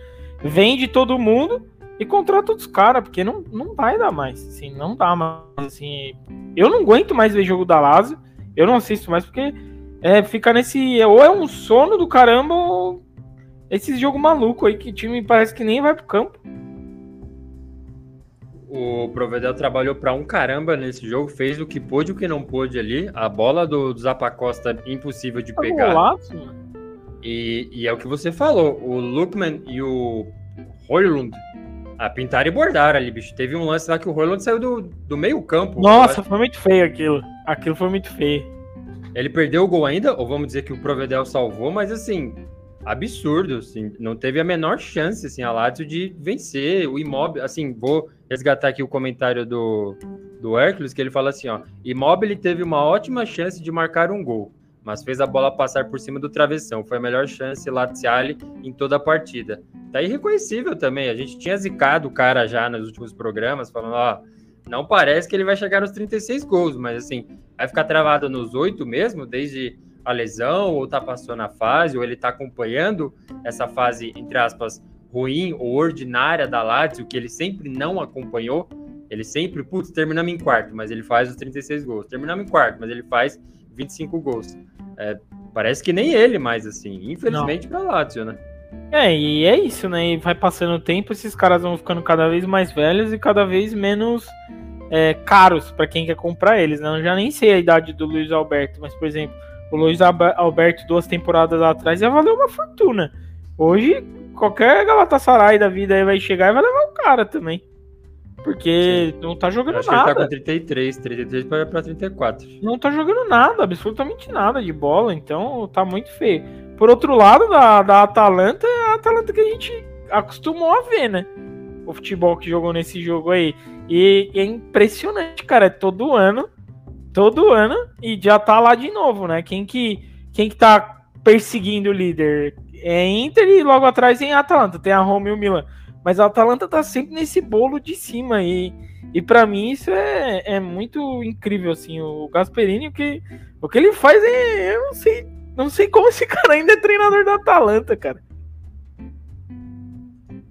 Vende todo mundo e contrata os caras, porque não, não vai dar mais, assim, não dá mais, assim. Eu não aguento mais ver jogo da Lazio, eu não assisto mais porque é, fica nesse, ou é um sono do caramba ou esse jogo maluco aí que o time parece que nem vai pro campo o Provedel trabalhou para um caramba nesse jogo, fez o que pôde e o que não pôde ali. A bola do, do Zapacosta impossível de tá pegar. e, e, é o que você falou, o Lukman e o Hoylund a pintar e bordar ali, bicho. Teve um lance lá que o Hoylund saiu do, do meio campo. Nossa, foi muito feio aquilo. Aquilo foi muito feio. Ele perdeu o gol ainda, ou vamos dizer que o Provedel salvou, mas assim, absurdo, assim, não teve a menor chance, assim, a Lazio de vencer. O Imóvel, assim, vou resgatar aqui o comentário do, do Hércules, que ele fala assim, ó, Imóvel teve uma ótima chance de marcar um gol, mas fez a bola passar por cima do travessão, foi a melhor chance Laziale em toda a partida. Tá irreconhecível também, a gente tinha zicado o cara já nos últimos programas, falando, ó, não parece que ele vai chegar nos 36 gols, mas assim, vai ficar travado nos oito mesmo, desde a lesão, ou tá passando a fase, ou ele tá acompanhando essa fase, entre aspas, ruim ou ordinária da Lazio, que ele sempre não acompanhou. Ele sempre, putz, terminamos em quarto, mas ele faz os 36 gols. Terminamos em quarto, mas ele faz 25 gols. É, parece que nem ele mais, assim, infelizmente para Lazio, né? É, e é isso, né? E vai passando o tempo, esses caras vão ficando cada vez mais velhos e cada vez menos é, caros para quem quer comprar eles, né? Eu já nem sei a idade do Luiz Alberto, mas, por exemplo, o Luiz Alberto, duas temporadas atrás, ia valer uma fortuna. Hoje, qualquer Galatasaray da vida aí vai chegar e vai levar o cara também. Porque Sim. não tá jogando acho nada. Que ele tá com 33, 33 para 34. Não tá jogando nada, absolutamente nada de bola, então tá muito feio. Por outro lado, da, da Atalanta, é a Atalanta que a gente acostumou a ver, né? O futebol que jogou nesse jogo aí. E, é impressionante, cara. É todo ano todo ano e já tá lá de novo, né? Quem que, quem que tá perseguindo o líder é Inter e logo atrás a Atalanta, tem a Roma e o Milan. Mas a Atalanta tá sempre nesse bolo de cima e, e para mim isso é, é muito incrível, assim, o Gasperini, o que, o que ele faz é, eu não sei, não sei como esse cara ainda é treinador da Atalanta, cara.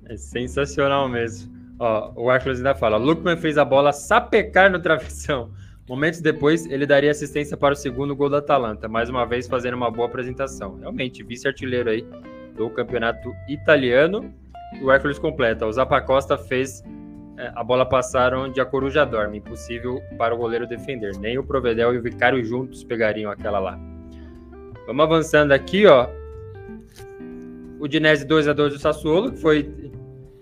É sensacional mesmo. Ó, o Arthur ainda fala, Lukman fez a bola sapecar no travessão. Momentos depois, ele daria assistência para o segundo gol da Atalanta, mais uma vez fazendo uma boa apresentação. Realmente, vice-artilheiro aí do campeonato italiano. O Hércules completa. O Zapacosta fez é, a bola passar onde a coruja dorme. Impossível para o goleiro defender. Nem o Provedel e o Vicário juntos pegariam aquela lá. Vamos avançando aqui, ó. O Dinese 2 a 2 do Sassuolo, que foi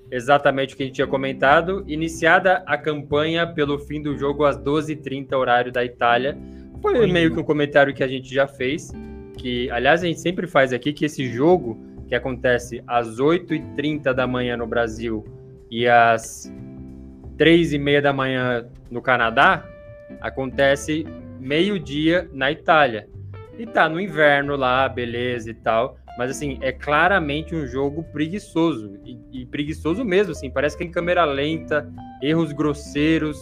exatamente o que a gente tinha comentado. Iniciada a campanha pelo fim do jogo às 12h30, horário da Itália. Foi meio que um comentário que a gente já fez. Que, aliás, a gente sempre faz aqui que esse jogo que acontece às 8h30 da manhã no Brasil e às 3h30 da manhã no Canadá, acontece meio-dia na Itália. E tá no inverno lá, beleza e tal. Mas, assim, é claramente um jogo preguiçoso. E, e preguiçoso mesmo, assim. Parece que em câmera lenta, erros grosseiros,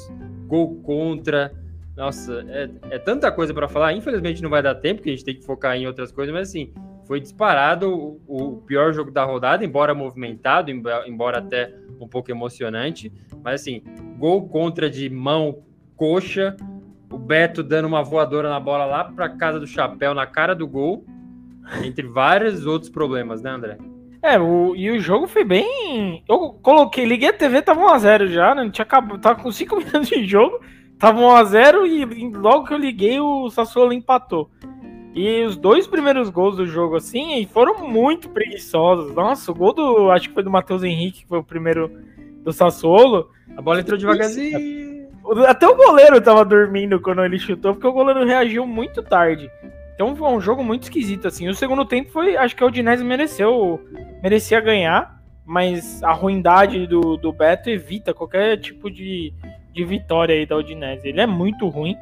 gol contra. Nossa, é, é tanta coisa para falar. Infelizmente não vai dar tempo, porque a gente tem que focar em outras coisas. Mas, assim, foi disparado o pior jogo da rodada, embora movimentado, embora até um pouco emocionante. Mas, assim, gol contra de mão, coxa. O Beto dando uma voadora na bola lá para casa do chapéu, na cara do gol entre vários outros problemas, né, André? É, o, e o jogo foi bem. Eu coloquei, liguei a TV, tava 1x0 já, né? Não tinha acabado, tava com 5 minutos de jogo, tava 1x0 e logo que eu liguei o Sassuolo empatou. E os dois primeiros gols do jogo, assim, foram muito preguiçosos. Nossa, o gol do. Acho que foi do Matheus Henrique, que foi o primeiro do Sassuolo. A bola entrou devagarzinho. Até o goleiro tava dormindo quando ele chutou, porque o goleiro reagiu muito tarde. Então foi um jogo muito esquisito, assim. O segundo tempo foi. Acho que o Udinese mereceu. Merecia ganhar. Mas a ruindade do, do Beto evita qualquer tipo de, de vitória aí da Udinese. Ele é muito ruim.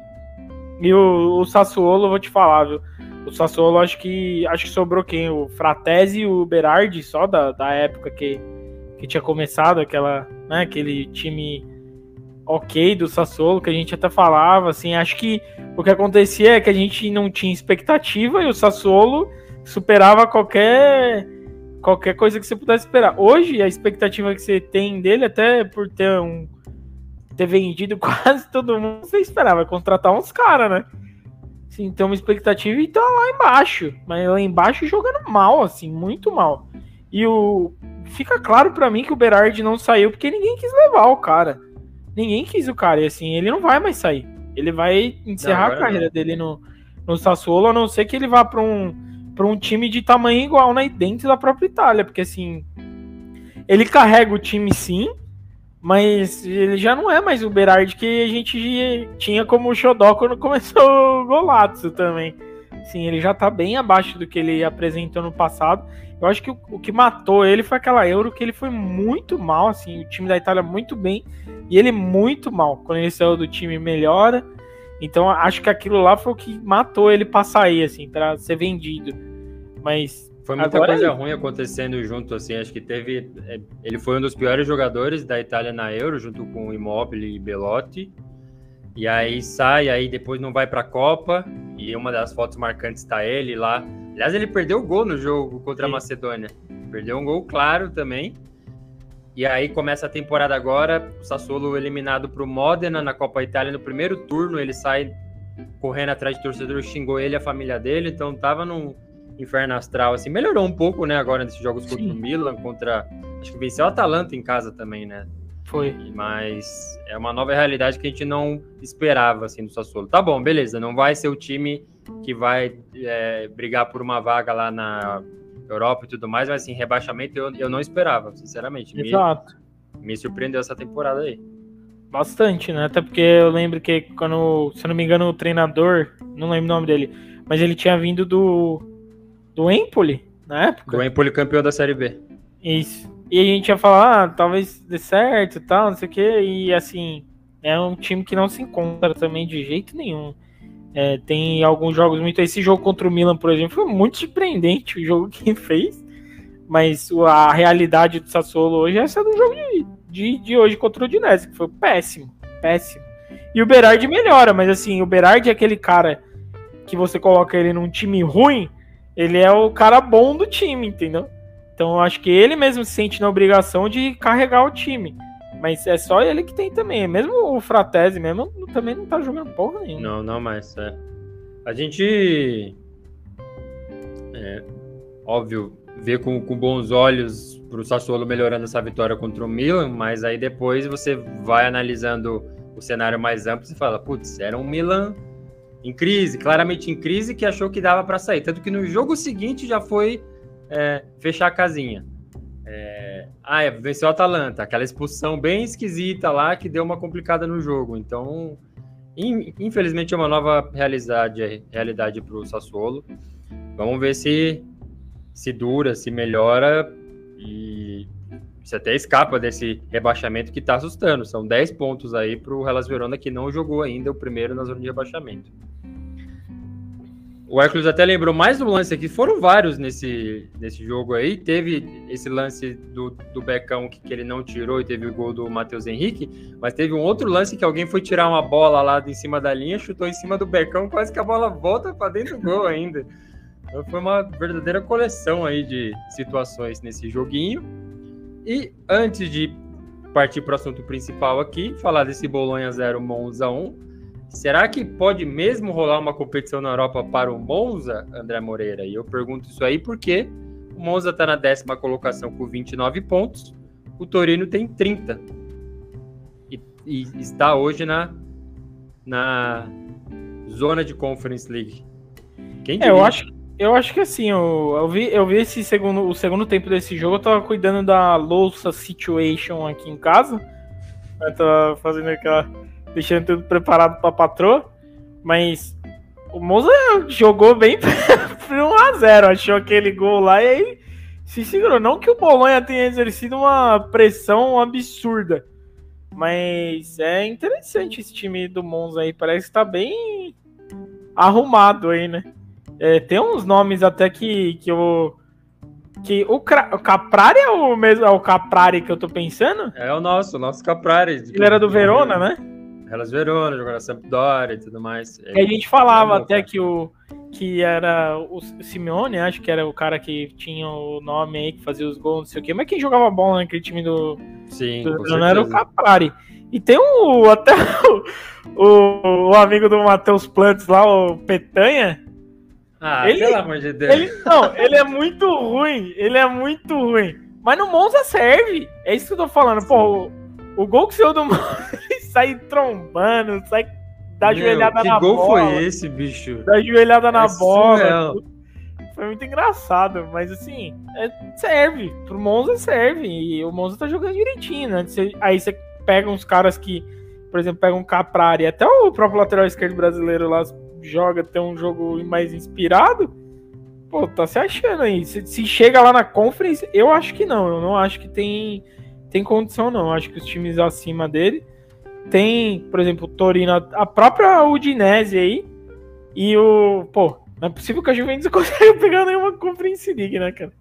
E o, o Sassuolo, vou te falar, viu? O Sassuolo acho que. Acho que sobrou quem? O Fratesi e o Berardi, só da, da época que, que tinha começado aquela, né, aquele time ok do Sassuolo, que a gente até falava, assim, acho que o que acontecia é que a gente não tinha expectativa e o Sassuolo superava qualquer qualquer coisa que você pudesse esperar. Hoje a expectativa que você tem dele, até por ter um ter vendido quase todo mundo, você esperava contratar uns caras, né? Sim, tem uma expectativa e tá lá embaixo, mas lá embaixo jogando mal, assim, muito mal. E o fica claro para mim que o Berardi não saiu porque ninguém quis levar o cara ninguém quis o cara. E assim, ele não vai mais sair. Ele vai encerrar não, a carreira não. dele no, no Sassuolo, a não ser que ele vá para um, pra um time de tamanho igual né, dentro da própria Itália. Porque assim, ele carrega o time sim, mas ele já não é mais o Berardi que a gente tinha como xodó quando começou o Golazzo também. Sim, ele já tá bem abaixo do que ele apresentou no passado. Eu acho que o, o, que matou ele foi aquela Euro que ele foi muito mal, assim, o time da Itália muito bem e ele muito mal. Quando ele saiu do time melhora. Então acho que aquilo lá foi o que matou ele para sair, assim, para ser vendido. Mas Foi muita Agora coisa ruim acontecendo junto, assim. Acho que teve. É, ele foi um dos piores jogadores da Itália na Euro, junto com Immobile e Belotti. E aí sai, aí depois não vai para a Copa. E uma das fotos marcantes está ele lá. Aliás, ele perdeu o gol no jogo contra Sim. a Macedônia. Perdeu um gol claro também. E aí começa a temporada agora, o Sassuolo eliminado para o Modena na Copa Itália no primeiro turno, ele sai correndo atrás de torcedor, xingou ele e a família dele, então tava num inferno astral, assim, melhorou um pouco, né, agora nesses jogos contra Sim. o Milan, contra, acho que venceu o Atalanta em casa também, né, foi. Mas é uma nova realidade que a gente não esperava, assim, do Sassuolo. Tá bom, beleza, não vai ser o time que vai é, brigar por uma vaga lá na Europa e tudo mais, mas, assim, rebaixamento eu, eu não esperava, sinceramente. Exato. Me, me surpreendeu essa temporada aí. Bastante, né? Até porque eu lembro que quando, se eu não me engano, o treinador, não lembro o nome dele, mas ele tinha vindo do, do Empoli, na época. Do Empoli campeão da Série B. Isso. E a gente ia falar, ah, talvez dê certo e tal, não sei o quê. E assim, é um time que não se encontra também de jeito nenhum. É, tem alguns jogos muito. Esse jogo contra o Milan, por exemplo, foi muito surpreendente o jogo que fez. Mas a realidade do Sassuolo hoje é essa do jogo de, de, de hoje contra o Udinese, que foi péssimo. Péssimo. E o Berardi melhora, mas assim, o Berardi é aquele cara que você coloca ele num time ruim, ele é o cara bom do time, entendeu? Então eu acho que ele mesmo se sente na obrigação de carregar o time. Mas é só ele que tem também. Mesmo o Fratese mesmo também não tá jogando porra nenhuma. Não, não mais. É. A gente. É, óbvio, vê com, com bons olhos pro Sassuolo melhorando essa vitória contra o Milan, mas aí depois você vai analisando o cenário mais amplo e fala, putz, era um Milan em crise, claramente em crise, que achou que dava para sair. Tanto que no jogo seguinte já foi é, fechar a casinha. É, ah, é, venceu o Atalanta, aquela expulsão bem esquisita lá que deu uma complicada no jogo. Então, in, infelizmente, é uma nova realidade, realidade para o Sassuolo. Vamos ver se se dura, se melhora e se até escapa desse rebaixamento que está assustando. São 10 pontos aí para o Hellas Verona que não jogou ainda o primeiro na zona de rebaixamento. O Hércules até lembrou mais um lance aqui, foram vários nesse, nesse jogo aí. Teve esse lance do, do Becão que, que ele não tirou e teve o gol do Matheus Henrique, mas teve um outro lance que alguém foi tirar uma bola lá em cima da linha, chutou em cima do Becão, quase que a bola volta para dentro do gol ainda. Então foi uma verdadeira coleção aí de situações nesse joguinho. E antes de partir para o assunto principal aqui, falar desse Bolonha 0 Monza 1, Será que pode mesmo rolar uma competição na Europa para o Monza, André Moreira? E eu pergunto isso aí porque o Monza está na décima colocação com 29 pontos, o Torino tem 30 e, e está hoje na, na zona de Conference League. Quem é, eu acho, eu acho que assim, eu, eu, vi, eu vi esse segundo, o segundo tempo desse jogo, eu tava cuidando da louça situation aqui em casa. Eu tava fazendo aquela deixando tudo preparado pra patroa. Mas o Monza jogou bem por 1x0. Achou aquele gol lá e aí se segurou. Não que o Bolonha tenha exercido uma pressão absurda. Mas é interessante esse time do Monza aí. Parece que tá bem arrumado aí, né? É, tem uns nomes até que, que eu. Que o, o Caprari é o mesmo é o Caprari que eu tô pensando? É o nosso, o nosso Caprari. Ele era do Verona, né? Hellas Verona, jogou na Sampdoria e tudo mais. E a gente falava até que o que era o Simeone, acho que era o cara que tinha o nome aí, que fazia os gols, não sei o quê, mas quem jogava bola naquele time do. Sim, do, não era o Capari. E tem o, até o, o, o amigo do Matheus Plantes lá, o Petanha. Ah, ele, pelo amor de Deus. Ele, não, ele é muito ruim. Ele é muito ruim. Mas no Monza serve. É isso que eu tô falando. Pô, o, o gol que saiu do Monza sai trombando, sai da Meu, joelhada que na gol bola. foi esse, bicho? Da joelhada na é bola. Surreal. Foi muito engraçado, mas assim, é, serve. Pro Monza serve. E o Monza tá jogando direitinho, né? aí você pega uns caras que, por exemplo, pega um Caprari, até o próprio lateral esquerdo brasileiro lá joga, tem um jogo mais inspirado. Pô, tá se achando aí. Se, se chega lá na Conference, eu acho que não. Eu não acho que tem, tem condição, não. Eu acho que os times acima dele tem, por exemplo, Torino, a própria Udinese aí, e o, pô, Não é possível que a Juventus consiga pegar nenhuma Conference League, né, cara?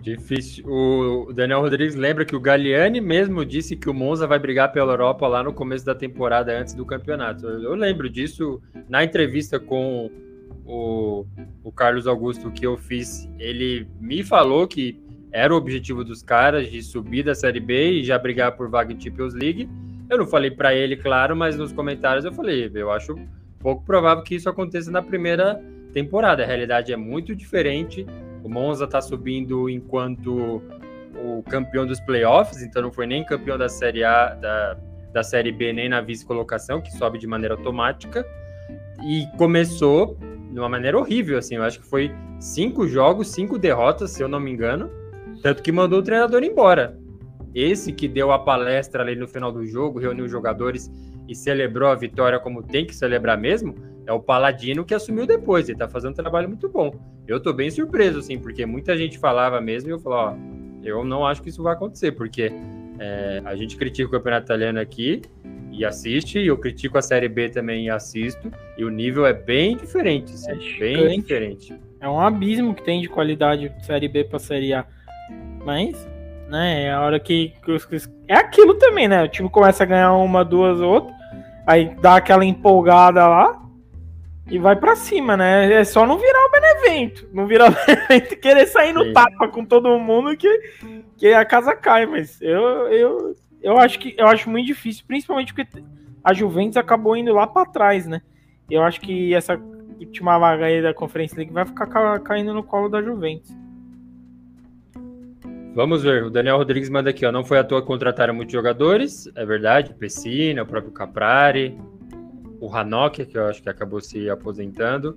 Difícil. O Daniel Rodrigues lembra que o Galliani mesmo disse que o Monza vai brigar pela Europa lá no começo da temporada, antes do campeonato. Eu lembro disso na entrevista com o, o Carlos Augusto que eu fiz. Ele me falou que era o objetivo dos caras de subir da Série B e já brigar por vaga em Champions League. Eu não falei para ele, claro, mas nos comentários eu falei, eu acho pouco provável que isso aconteça na primeira temporada. A realidade é muito diferente o Monza está subindo enquanto o campeão dos playoffs, então não foi nem campeão da Série A, da, da Série B, nem na vice-colocação, que sobe de maneira automática. E começou de uma maneira horrível, assim. Eu acho que foi cinco jogos, cinco derrotas, se eu não me engano. Tanto que mandou o treinador embora. Esse que deu a palestra ali no final do jogo, reuniu os jogadores e celebrou a vitória como tem que celebrar mesmo, é o Paladino que assumiu depois. Ele tá fazendo um trabalho muito bom. Eu tô bem surpreso, assim, porque muita gente falava mesmo e eu falo, ó, eu não acho que isso vai acontecer, porque é, a gente critica o campeonato italiano aqui e assiste, e eu critico a Série B também e assisto, e o nível é bem diferente, assim, é bem diferente. É um abismo que tem de qualidade de Série B para Série A. Mas, né, é a hora que, É aquilo também, né? O time começa a ganhar uma, duas, outra, aí dá aquela empolgada lá, e vai para cima, né? É só não virar o Benevento. Não virar o Benevento e querer sair no Sim. tapa com todo mundo que, que a casa cai. Mas eu, eu, eu acho que eu acho muito difícil, principalmente porque a Juventus acabou indo lá para trás, né? Eu acho que essa última vaga aí da Conferência League vai ficar caindo no colo da Juventus. Vamos ver, o Daniel Rodrigues manda aqui, ó. Não foi à toa contratar muitos jogadores, é verdade, Pessina, o próprio Caprari, o Hanok, que eu acho que acabou se aposentando.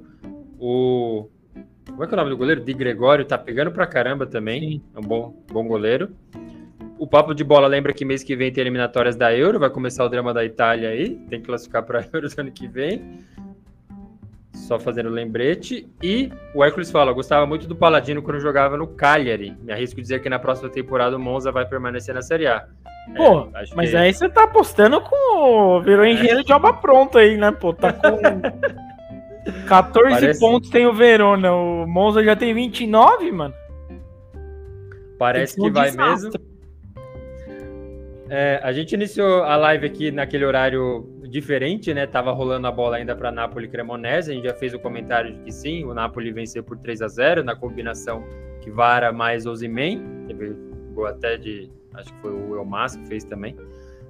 O. Como é que é o nome do goleiro? Di Gregório tá pegando pra caramba também. É um bom, bom goleiro. O Papo de Bola lembra que mês que vem tem eliminatórias da Euro, vai começar o drama da Itália aí, tem que classificar para a Euro no ano que vem. Só fazendo lembrete. E o Hércules fala: gostava muito do Paladino quando jogava no Cagliari. Me arrisco dizer que na próxima temporada o Monza vai permanecer na Série A. Pô, é, mas que... aí você tá apostando com. Virou é. engenheiro de obra pronta aí, né? Pô, tá com. 14 Parece... pontos tem o Verona. O Monza já tem 29, mano. Parece que, que vai desastre. mesmo. É, a gente iniciou a live aqui naquele horário diferente, né? Tava rolando a bola ainda para Napoli Cremonese. A gente já fez o comentário de que sim, o Napoli venceu por 3 a 0 na combinação que Vara mais Osimen. Teve gol até de acho que foi o Elmas que fez também.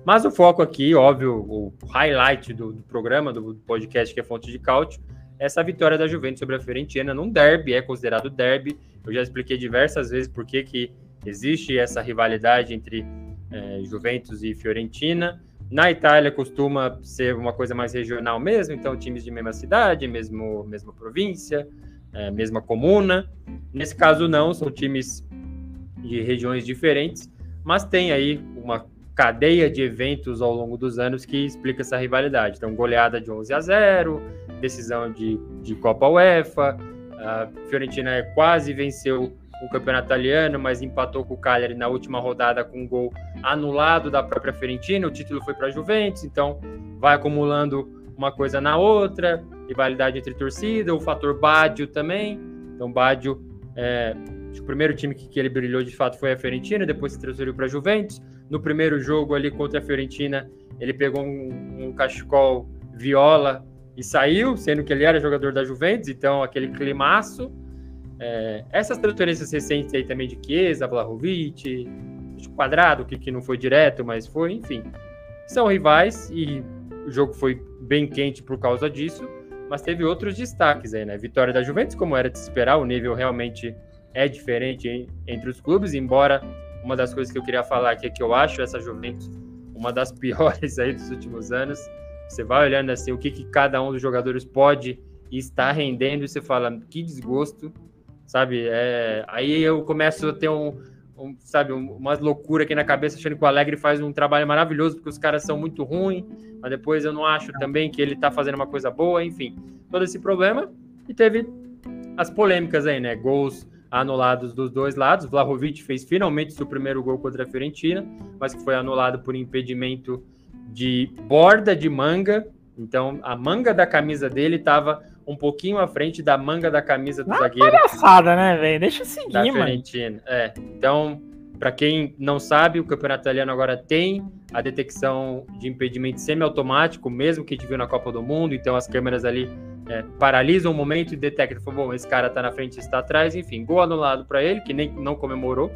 Mas o foco aqui, óbvio, o highlight do, do programa, do podcast que é Fonte de Cálcio, é essa vitória da Juventus sobre a Fiorentina num derby, é considerado derby. Eu já expliquei diversas vezes por que, que existe essa rivalidade entre é, Juventus e Fiorentina. Na Itália costuma ser uma coisa mais regional mesmo, então times de mesma cidade, mesmo, mesma província, é, mesma comuna. Nesse caso não, são times de regiões diferentes mas tem aí uma cadeia de eventos ao longo dos anos que explica essa rivalidade. Então, goleada de 11 a 0, decisão de, de Copa UEFA, a Fiorentina quase venceu o campeonato italiano, mas empatou com o Cagliari na última rodada com um gol anulado da própria Fiorentina, o título foi para a Juventus, então vai acumulando uma coisa na outra, rivalidade entre torcida, o fator Badio também, então Badio é, o primeiro time que, que ele brilhou de fato foi a Fiorentina, depois se transferiu para a Juventus. No primeiro jogo ali contra a Fiorentina, ele pegou um, um cachecol viola e saiu, sendo que ele era jogador da Juventus, então aquele climaço. É, essas transferências recentes aí também de Chiesa, Vlahovic, Quadrado, que, que não foi direto, mas foi, enfim. São rivais e o jogo foi bem quente por causa disso, mas teve outros destaques aí, né? Vitória da Juventus, como era de se esperar, o nível realmente é diferente entre os clubes, embora uma das coisas que eu queria falar aqui é que eu acho essa Juventus uma das piores aí dos últimos anos. Você vai olhando assim o que, que cada um dos jogadores pode estar rendendo e você fala que desgosto, sabe? É, aí eu começo a ter um, um sabe, uma loucura aqui na cabeça achando que o Alegre faz um trabalho maravilhoso porque os caras são muito ruins, mas depois eu não acho também que ele tá fazendo uma coisa boa, enfim, todo esse problema e teve as polêmicas aí, né? Gols anulados dos dois lados. Vlahovic fez finalmente seu primeiro gol contra a Fiorentina, mas que foi anulado por impedimento de borda de manga. Então a manga da camisa dele estava um pouquinho à frente da manga da camisa do Ah, zagueiro palhaçada, né, velho? Deixa eu da seguir, mano. Fiorentina. É, então, para quem não sabe, o campeonato italiano agora tem a detecção de impedimento semiautomático, mesmo que a gente viu na Copa do Mundo. Então, as câmeras ali é, paralisam o momento e detectam, bom, esse cara tá na frente, está atrás. Enfim, gol anulado para ele, que nem não comemorou,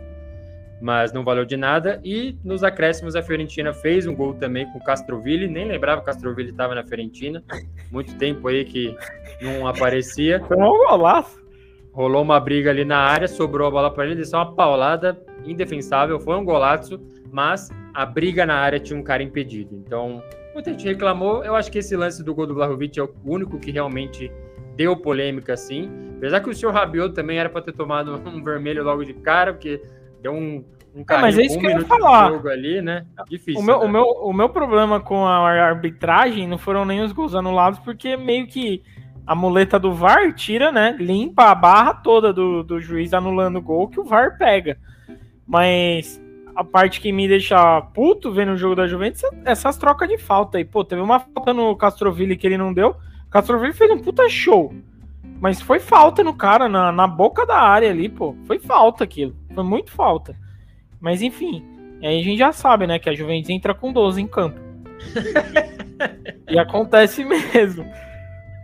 mas não valeu de nada. E nos acréscimos, a Fiorentina fez um gol também com o Castroville. Nem lembrava que o Castroville estava na Fiorentina. Muito tempo aí que não aparecia. Foi um golaço. Rolou uma briga ali na área, sobrou a bola para ele, deu uma paulada indefensável, foi um golaço, mas a briga na área tinha um cara impedido. Então, muita gente reclamou. Eu acho que esse lance do gol do Vlahovic é o único que realmente deu polêmica, assim. Apesar que o senhor Rabiot também era para ter tomado um vermelho logo de cara, porque deu um, um É, mas carrinho é isso um que eu ia falar. jogo ali, né? Difícil. O meu, né? o, meu, o meu problema com a arbitragem não foram nem os gols anulados, porque meio que a muleta do VAR tira, né? Limpa a barra toda do, do juiz anulando o gol que o VAR pega. Mas a parte que me deixa puto vendo o jogo da Juventus é essas trocas de falta aí. Pô, teve uma falta no Castroville que ele não deu. O Castroville fez um puta show. Mas foi falta no cara, na, na boca da área ali, pô. Foi falta aquilo. Muito falta. Mas enfim, aí a gente já sabe, né, que a Juventus entra com 12 em campo. e acontece mesmo.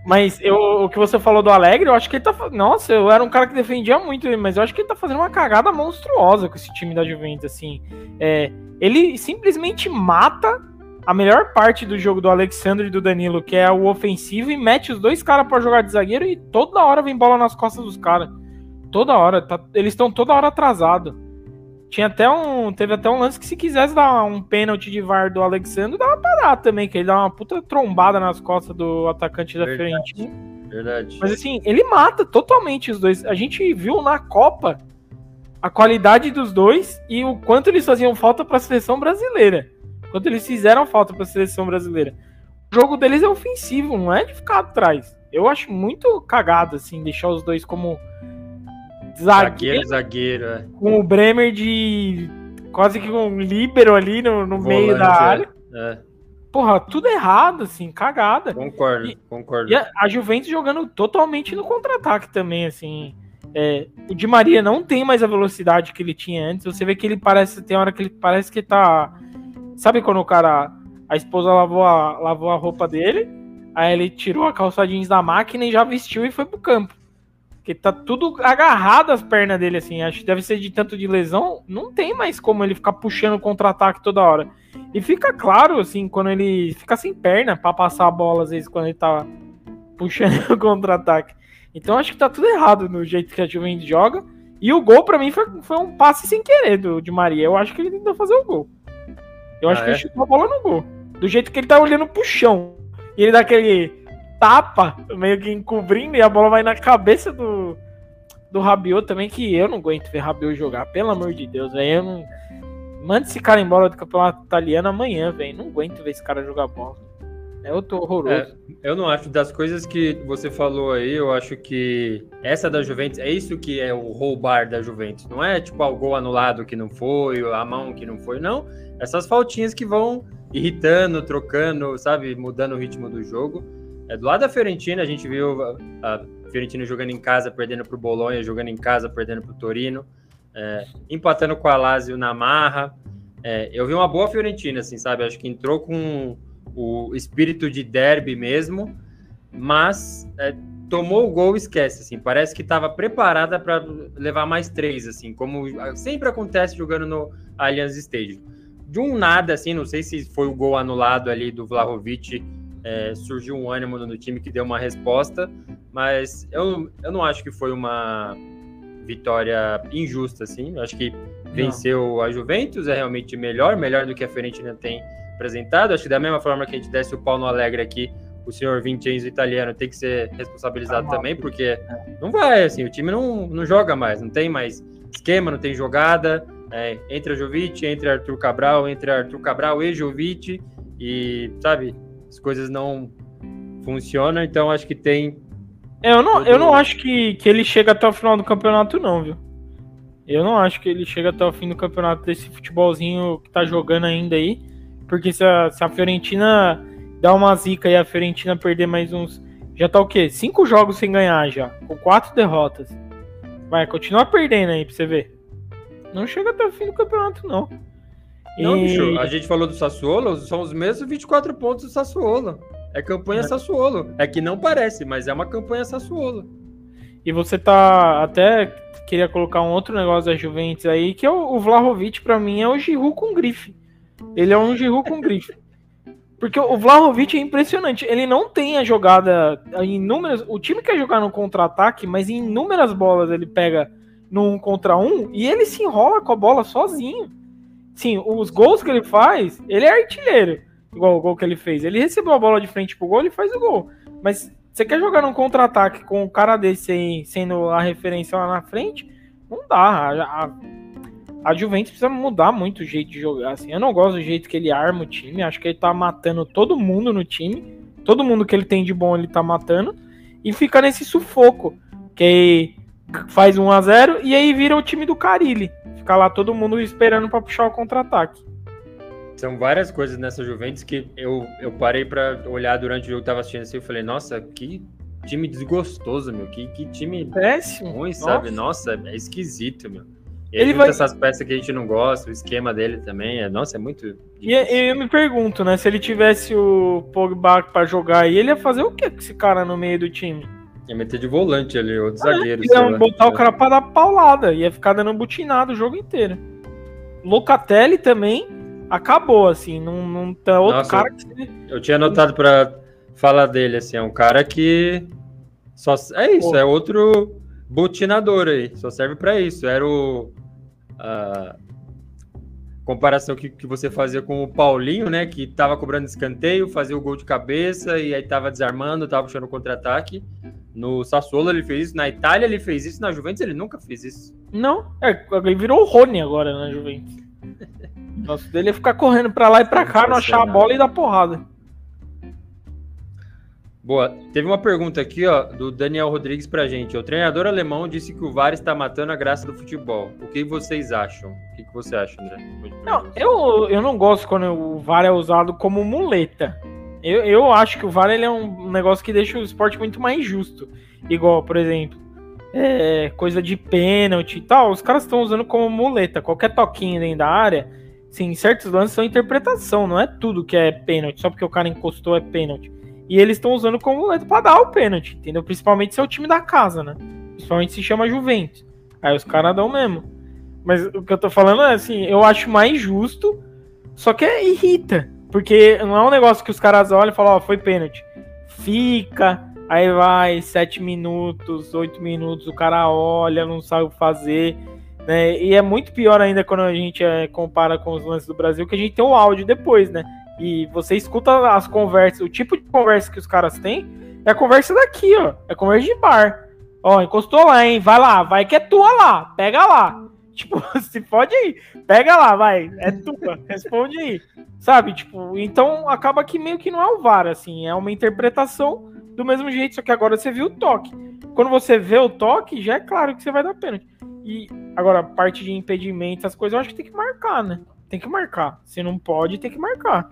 Mas eu, o que você falou do Alegre, eu acho que ele tá. Nossa, eu era um cara que defendia muito ele, mas eu acho que ele tá fazendo uma cagada monstruosa com esse time da Juventus, assim. É, ele simplesmente mata a melhor parte do jogo do Alexandre e do Danilo, que é o ofensivo, e mete os dois caras pra jogar de zagueiro e toda hora vem bola nas costas dos caras. Toda hora. tá- eles estão toda hora atrasados. Tinha até um. Teve até um lance que se quisesse dar um pênalti de VAR do Alexandre, dava pra dar também, que ele dá uma puta trombada nas costas do atacante da Verdade. Fiorentina. Verdade. Mas assim, ele mata totalmente os dois. A gente viu na Copa a qualidade dos dois e o quanto eles faziam falta pra seleção brasileira. Quanto eles fizeram falta pra seleção brasileira. O jogo deles é ofensivo, não é de ficar atrás. Eu acho muito cagado, assim, deixar os dois como zagueiro Zagueiro, zagueiro, é. com o Bremer de quase que um líbero ali no, no meio da é. área. É, Porra, tudo errado, assim, cagada. concordo, E- concordo. E a, a Juventus jogando totalmente no contra-ataque também, assim. É, o Di Maria não tem mais a velocidade que ele tinha antes. Você vê que ele parece, tem hora que ele parece que tá. Sabe quando o cara. A esposa lavou a, lavou a roupa dele, aí ele tirou a calça jeans da máquina e já vestiu e foi pro campo. Porque tá tudo agarrado as pernas dele, assim. Acho que deve ser de tanto de lesão. Não tem mais como ele ficar puxando o contra-ataque toda hora. E fica claro, assim, quando ele fica sem perna pra passar a bola, às vezes, quando ele tá puxando o contra-ataque. Então acho que tá tudo errado no jeito que a Juventus joga. E o gol, pra mim, foi, foi um passe sem querer do de Maria. Eu acho que ele tentou fazer o gol. Eu acho Ah, que ele é? chutou a bola no gol. Do jeito que ele tá olhando pro chão. E ele dá aquele tapa, meio que encobrindo, e a bola vai na cabeça do, do Rabiot também, que eu não aguento ver Rabiot jogar. Pelo amor de Deus, velho. Não. Manda esse cara embora do campeonato italiano amanhã, velho. Não aguento ver esse cara jogar bola. É outro horroroso. É, eu não acho. Das coisas que você falou aí, eu acho que essa da Juventus, é isso que é o roubar da Juventus. Não é tipo o gol anulado que não foi, a mão que não foi, não. Essas faltinhas que vão irritando, trocando, sabe, mudando o ritmo do jogo. É, do lado da Fiorentina, a gente viu a, Fiorentina jogando em casa, perdendo para o Bolonha, jogando em casa, perdendo para o Torino, é, empatando com a Lazio na marra. É, eu vi uma boa Fiorentina, assim, sabe? Acho que entrou com o espírito de derby mesmo, mas é, tomou o gol esquece, assim, parece que estava preparada para levar mais três, assim, como sempre acontece jogando no Allianz Stadium. De um nada, assim, não sei se foi o gol anulado ali do Vlahovic, é, surgiu um ânimo no time que deu uma resposta, mas eu, eu não acho que foi uma vitória injusta, assim, eu acho que venceu a Juventus, é realmente melhor, melhor do que a Fiorentina tem apresentado. Acho que da mesma forma que a gente desce o pau no Alegre aqui, o senhor Vincenzo italiano tem que ser responsabilizado Ah, também, porque não vai, assim, o time não, não joga mais, não tem mais esquema, não tem jogada. É, entre a Jovic, entre Arthur Cabral, entre Arthur Cabral e Jovic, e sabe, as coisas não funcionam, então acho que tem. É, eu não, eu não acho que, que ele chega até o final do campeonato, não, viu? Eu não acho que ele chega até o fim do campeonato desse futebolzinho que tá jogando ainda aí. Porque se a, se a Fiorentina dar uma zica e a Fiorentina perder mais uns. Já tá o quê? Cinco jogos sem ganhar já, com quatro derrotas. Vai, continuar perdendo aí pra você ver. Não chega até o fim do campeonato, não. Não, e... bicho, a gente falou do Sassuolo, são os mesmos 24 pontos do Sassuolo. É campanha é. Sassuolo. É que não parece, mas é uma campanha Sassuolo. E você tá até queria colocar um outro negócio da Juventus aí, que é o, o Vlahovic para mim é o Giroud com grife. Ele é um Giroud com grife. Porque o Vlahovic é impressionante. Ele não tem a jogada em inúmeras. O time quer jogar no contra-ataque, mas em inúmeras bolas ele pega no um contra um e ele se enrola com a bola sozinho. Sim, os gols que ele faz, ele é artilheiro. Igual o gol que ele fez. Ele recebeu a bola de frente pro gol, ele faz o gol. Mas você quer jogar num contra-ataque com o cara desse sendo a referência lá na frente? Não dá. A, a, a, Juventus precisa mudar muito o jeito de jogar. Assim. Eu não gosto do jeito que ele arma o time. Acho que ele tá matando todo mundo no time. Todo mundo que ele tem de bom ele tá matando. E fica nesse sufoco. Que faz 1 a 0 e aí vira o time do Carilli. Fica lá todo mundo esperando para puxar o contra-ataque. São várias coisas nessa Juventus que eu, eu parei para olhar durante o jogo que tava assistindo assim, eu falei, nossa, que time desgostoso, meu, que, que time péssimo, ruim, nossa. sabe? Nossa, é esquisito, meu. E ele vai essas peças que a gente não gosta, o esquema dele também, é, nossa, é muito E eu me pergunto, né, se ele tivesse o Pogba para jogar aí, ele ia fazer o que com esse cara no meio do time? Ia meter de volante ali, outro é, zagueiro. Ia botar o cara pra dar paulada, ia ficar dando butinado o jogo inteiro. Locatelli também acabou, assim, não, não tá outro Nossa, cara que... Eu tinha anotado pra falar dele, assim, é um cara que só... É isso, Pô. é outro butinador aí, só serve para isso. Era o... A comparação que, que você fazia com o Paulinho, né, que tava cobrando escanteio, fazia o gol de cabeça e aí tava desarmando, tava puxando contra-ataque. No Sassuolo ele fez isso, na Itália ele fez isso, na Juventus ele nunca fez isso. Não, é, ele virou o Rony agora na Juventus. Nosso dele é ficar correndo para lá e para cá, não achar a bola e dar porrada. Boa. Teve uma pergunta aqui, ó, do Daniel Rodrigues pra gente. O treinador alemão disse que o VAR está matando a graça do futebol. O que vocês acham? O que, você acha, André? Não, eu, eu não gosto quando o VAR é usado como muleta. Eu, eu acho que o VAR ele é um negócio que deixa o esporte muito mais justo. Igual, por exemplo, é, coisa de pênalti e tal. Os caras estão usando como muleta. Qualquer toquinho dentro da área Sim, certos lances são interpretação, não é tudo que é pênalti, só porque o cara encostou é pênalti. E eles estão usando como letra para dar o pênalti, entendeu? Principalmente se é o time da casa, né? Principalmente se chama Juventus. Aí os caras dão mesmo. Mas o que eu tô falando é assim, eu acho mais justo, só que é irrita. Porque não é um negócio que os caras olham e falam, ó, oh, foi pênalti. Fica, aí vai, sete minutos, oito minutos, o cara olha, não sabe o que fazer. Né? E é muito pior ainda quando a gente é, compara com os lances do Brasil, que a gente tem o áudio depois, né? E você escuta as conversas, o tipo de conversa que os caras têm é a conversa daqui, ó. É conversa de bar. Ó, encostou lá, hein? Vai lá, vai que é tua lá, pega lá. Tipo, se pode ir, pega lá, vai, é tua, responde aí. Sabe, tipo, então acaba que meio que não é o VAR, assim, é uma interpretação do mesmo jeito, só que agora você viu o toque. Quando você vê o toque, já é claro que você vai dar pênalti. E agora, parte de impedimento, essas coisas, eu acho que tem que marcar, né? Tem que marcar. Se não pode, tem que marcar.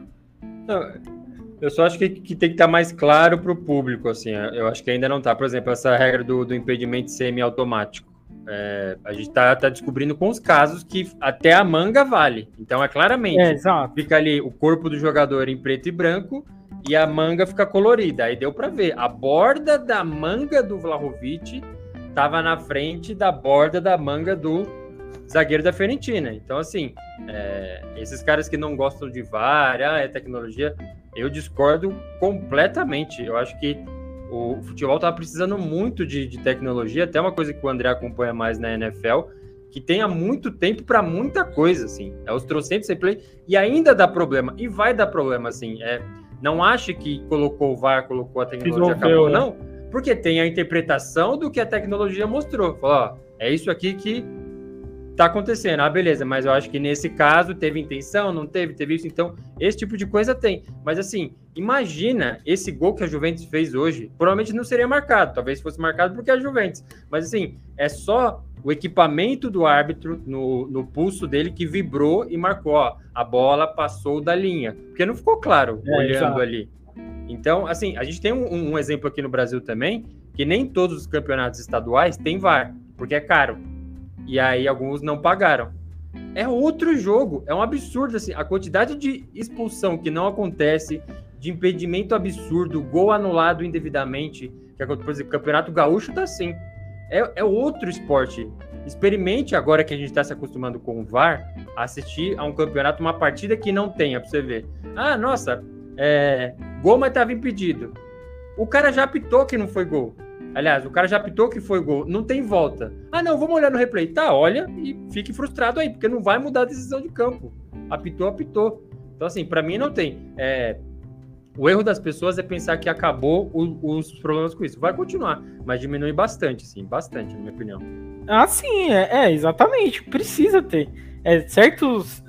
Eu só acho que, que tem que estar mais claro para o público, assim. Eu acho que ainda não está. Por exemplo, essa regra do, do impedimento semi-automático. É, a gente está tá descobrindo com os casos que até a manga vale. Então é claramente. É, fica ali o corpo do jogador em preto e branco e a manga fica colorida. Aí deu para ver. A borda da manga do Vlahovic estava na frente da borda da manga do zagueiro da Fiorentina. Então, assim, é, esses caras que não gostam de VAR, ah, é tecnologia, eu discordo completamente. Eu acho que o futebol estava precisando muito de, de, tecnologia, até uma coisa que o André acompanha mais na NFL, que tem há muito tempo para muita coisa, assim. É os trocentos replay e ainda dá problema, e vai dar problema, assim. É, não ache que colocou o VAR, colocou a tecnologia, acabou, né? não porque tem a interpretação do que a tecnologia mostrou. Falou, ó, é isso aqui que tá acontecendo. Ah, beleza, mas eu acho que nesse caso teve intenção, não teve, teve isso. Então, esse tipo de coisa tem. Mas assim, imagina esse gol que a Juventus fez hoje. Provavelmente não seria marcado, talvez fosse marcado porque é a Juventus. Mas assim, é só o equipamento do árbitro no, no pulso dele que vibrou e marcou, ó, a bola passou da linha. Porque não ficou claro é, olhando exato. ali. Então, assim, a gente tem um, um exemplo aqui no Brasil também, que nem todos os campeonatos estaduais têm VAR, porque é caro. E aí alguns não pagaram. É outro jogo, é um absurdo assim, a quantidade de expulsão que não acontece, de impedimento absurdo, gol anulado indevidamente, que por exemplo, o Campeonato Gaúcho tá assim. É, é outro esporte. Experimente agora que a gente está se acostumando com o VAR, assistir a um campeonato, uma partida que não tenha, para você ver. Ah, nossa, é, gol, mas estava impedido. O cara já apitou que não foi gol. Aliás, o cara já apitou que foi gol. Não tem volta. Ah, não, vamos olhar no replay. Tá, olha e fique frustrado aí, porque não vai mudar a decisão de campo. Apitou, apitou. Então, assim, para mim não tem. É, o erro das pessoas é pensar que acabou o, os problemas com isso. Vai continuar, mas diminui bastante, sim, bastante, na minha opinião. Ah, sim, é, é exatamente. Precisa ter. É, certos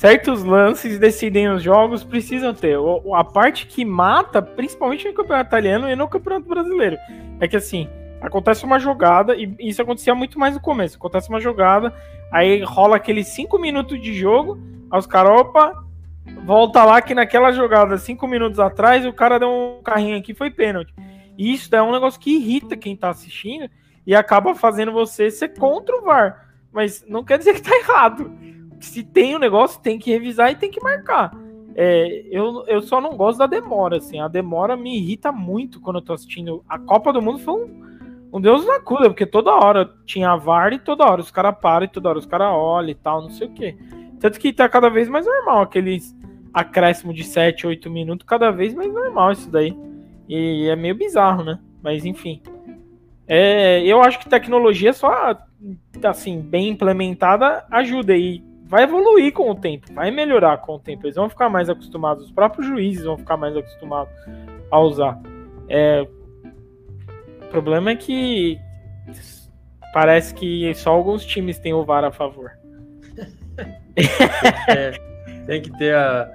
certos lances decidem os jogos, precisam ter. A parte que mata, principalmente no campeonato italiano e no campeonato brasileiro, é que assim, acontece uma jogada, e isso acontecia muito mais no começo. Acontece uma jogada, aí rola aqueles 5 minutos de jogo, aí os caras, opa, volta lá que naquela jogada, 5 minutos atrás, o cara deu um carrinho aqui, foi pênalti. E isso é um negócio que irrita quem tá assistindo e acaba fazendo você ser contra o VAR. Mas não quer dizer que tá errado se tem o um negócio, tem que revisar e tem que marcar. É, eu, eu só não gosto da demora, assim. A demora me irrita muito quando eu tô assistindo. A Copa do Mundo foi um, um Deus na cura, porque toda hora tinha a VAR e toda hora os caras param e toda hora os caras olham e tal, não sei o quê. Tanto que tá cada vez mais normal, aqueles acréscimo de 7, 8 minutos, cada vez mais normal isso daí. E é meio bizarro, né? Mas enfim. É, eu acho que tecnologia só, assim, bem implementada ajuda. E vai evoluir com o tempo, vai melhorar com o tempo. Eles vão ficar mais acostumados, os próprios juízes vão ficar mais acostumados a usar. É, o problema é que parece que só alguns times têm o VAR a favor. é, tem que ter a,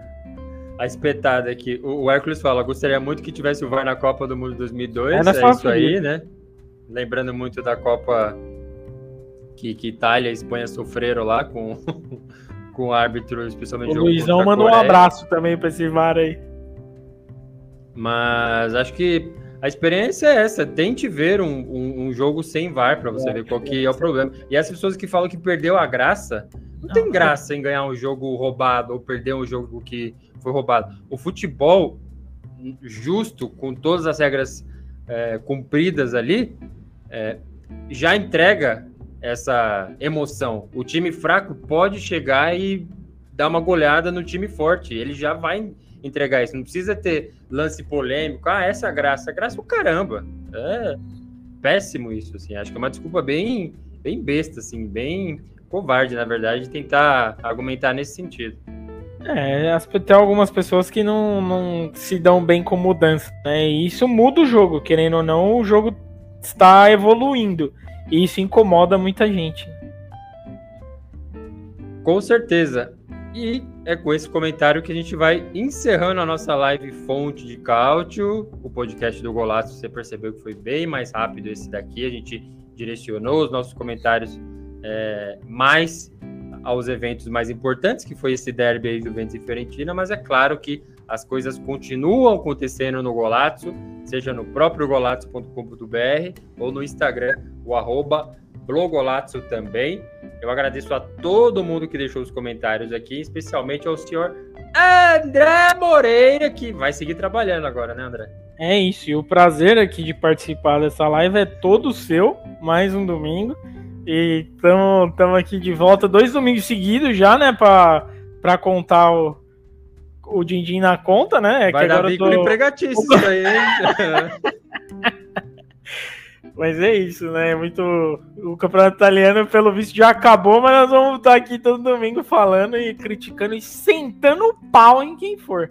a espetada aqui. O, o Hércules fala: gostaria muito que tivesse o VAR na Copa do Mundo 2002. É, é isso aí, né? Lembrando muito da Copa que, que Itália e Espanha sofreram lá com, com o árbitro, especialmente o Luizão mandou um abraço também para esse VAR aí. Mas acho que a experiência é essa. Tente ver um, um, um jogo sem VAR para você é, ver qual que é o problema. E as pessoas que falam que perdeu a graça, não, não tem graça em ganhar um jogo roubado ou perder um jogo que foi roubado. O futebol justo, com todas as regras é, cumpridas ali, é, já entrega essa emoção. O time fraco pode chegar e dar uma goleada no time forte. Ele já vai entregar isso. Não precisa ter lance polêmico. Ah, essa é graça. Graça é o caramba. É péssimo isso, assim. Acho que é uma desculpa bem, bem besta, assim, bem covarde, na verdade, tentar argumentar nesse sentido. É, tem algumas pessoas que não, não se dão bem com mudança, né? E isso muda o jogo, querendo ou não, o jogo está evoluindo. E isso incomoda muita gente. Com certeza. E é com esse comentário que a gente vai encerrando a nossa live Fonte de Cálcio. O podcast do Golaço, você percebeu que foi bem mais rápido esse daqui. A gente direcionou os nossos comentários é, mais aos eventos mais importantes, que foi esse derby aí Juventus e Fiorentina, mas é claro que as coisas continuam acontecendo no Golazzo, seja no próprio golazzo.com.br ou no Instagram, o arroba Blogolazzo também. Eu agradeço a todo mundo que deixou os comentários aqui, especialmente ao senhor André Moreira, que vai seguir trabalhando agora, né, André? É isso, e o prazer aqui de participar dessa live é todo seu, mais um domingo. E estamos aqui de volta, dois domingos seguidos já, né, para contar o, o din-din na conta, né? É Vai que dar agora tô... empregatício isso aí, Mas é isso, né? É muito. O campeonato italiano, pelo visto, já acabou, mas nós vamos estar aqui todo domingo falando e criticando e sentando o pau em quem for.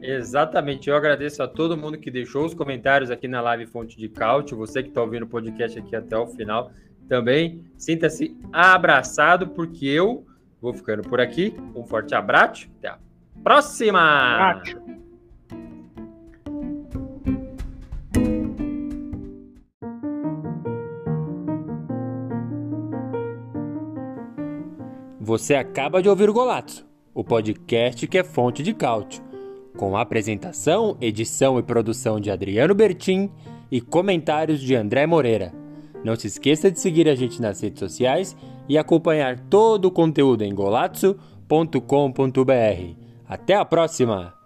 Exatamente. Eu agradeço a todo mundo que deixou os comentários aqui na live Fonte de Cálcio. Você que está ouvindo o podcast aqui até o final também. Sinta-se abraçado, porque eu Vou ficando por aqui. Um forte abraço. Até a próxima! Abraço. Você acaba de ouvir o Golato, o podcast que é fonte de cálcio, com apresentação, edição e produção de Adriano Bertin e comentários de André Moreira. Não se esqueça de seguir a gente nas redes sociais e acompanhar todo o conteúdo em golazzo.com.br. Até a próxima!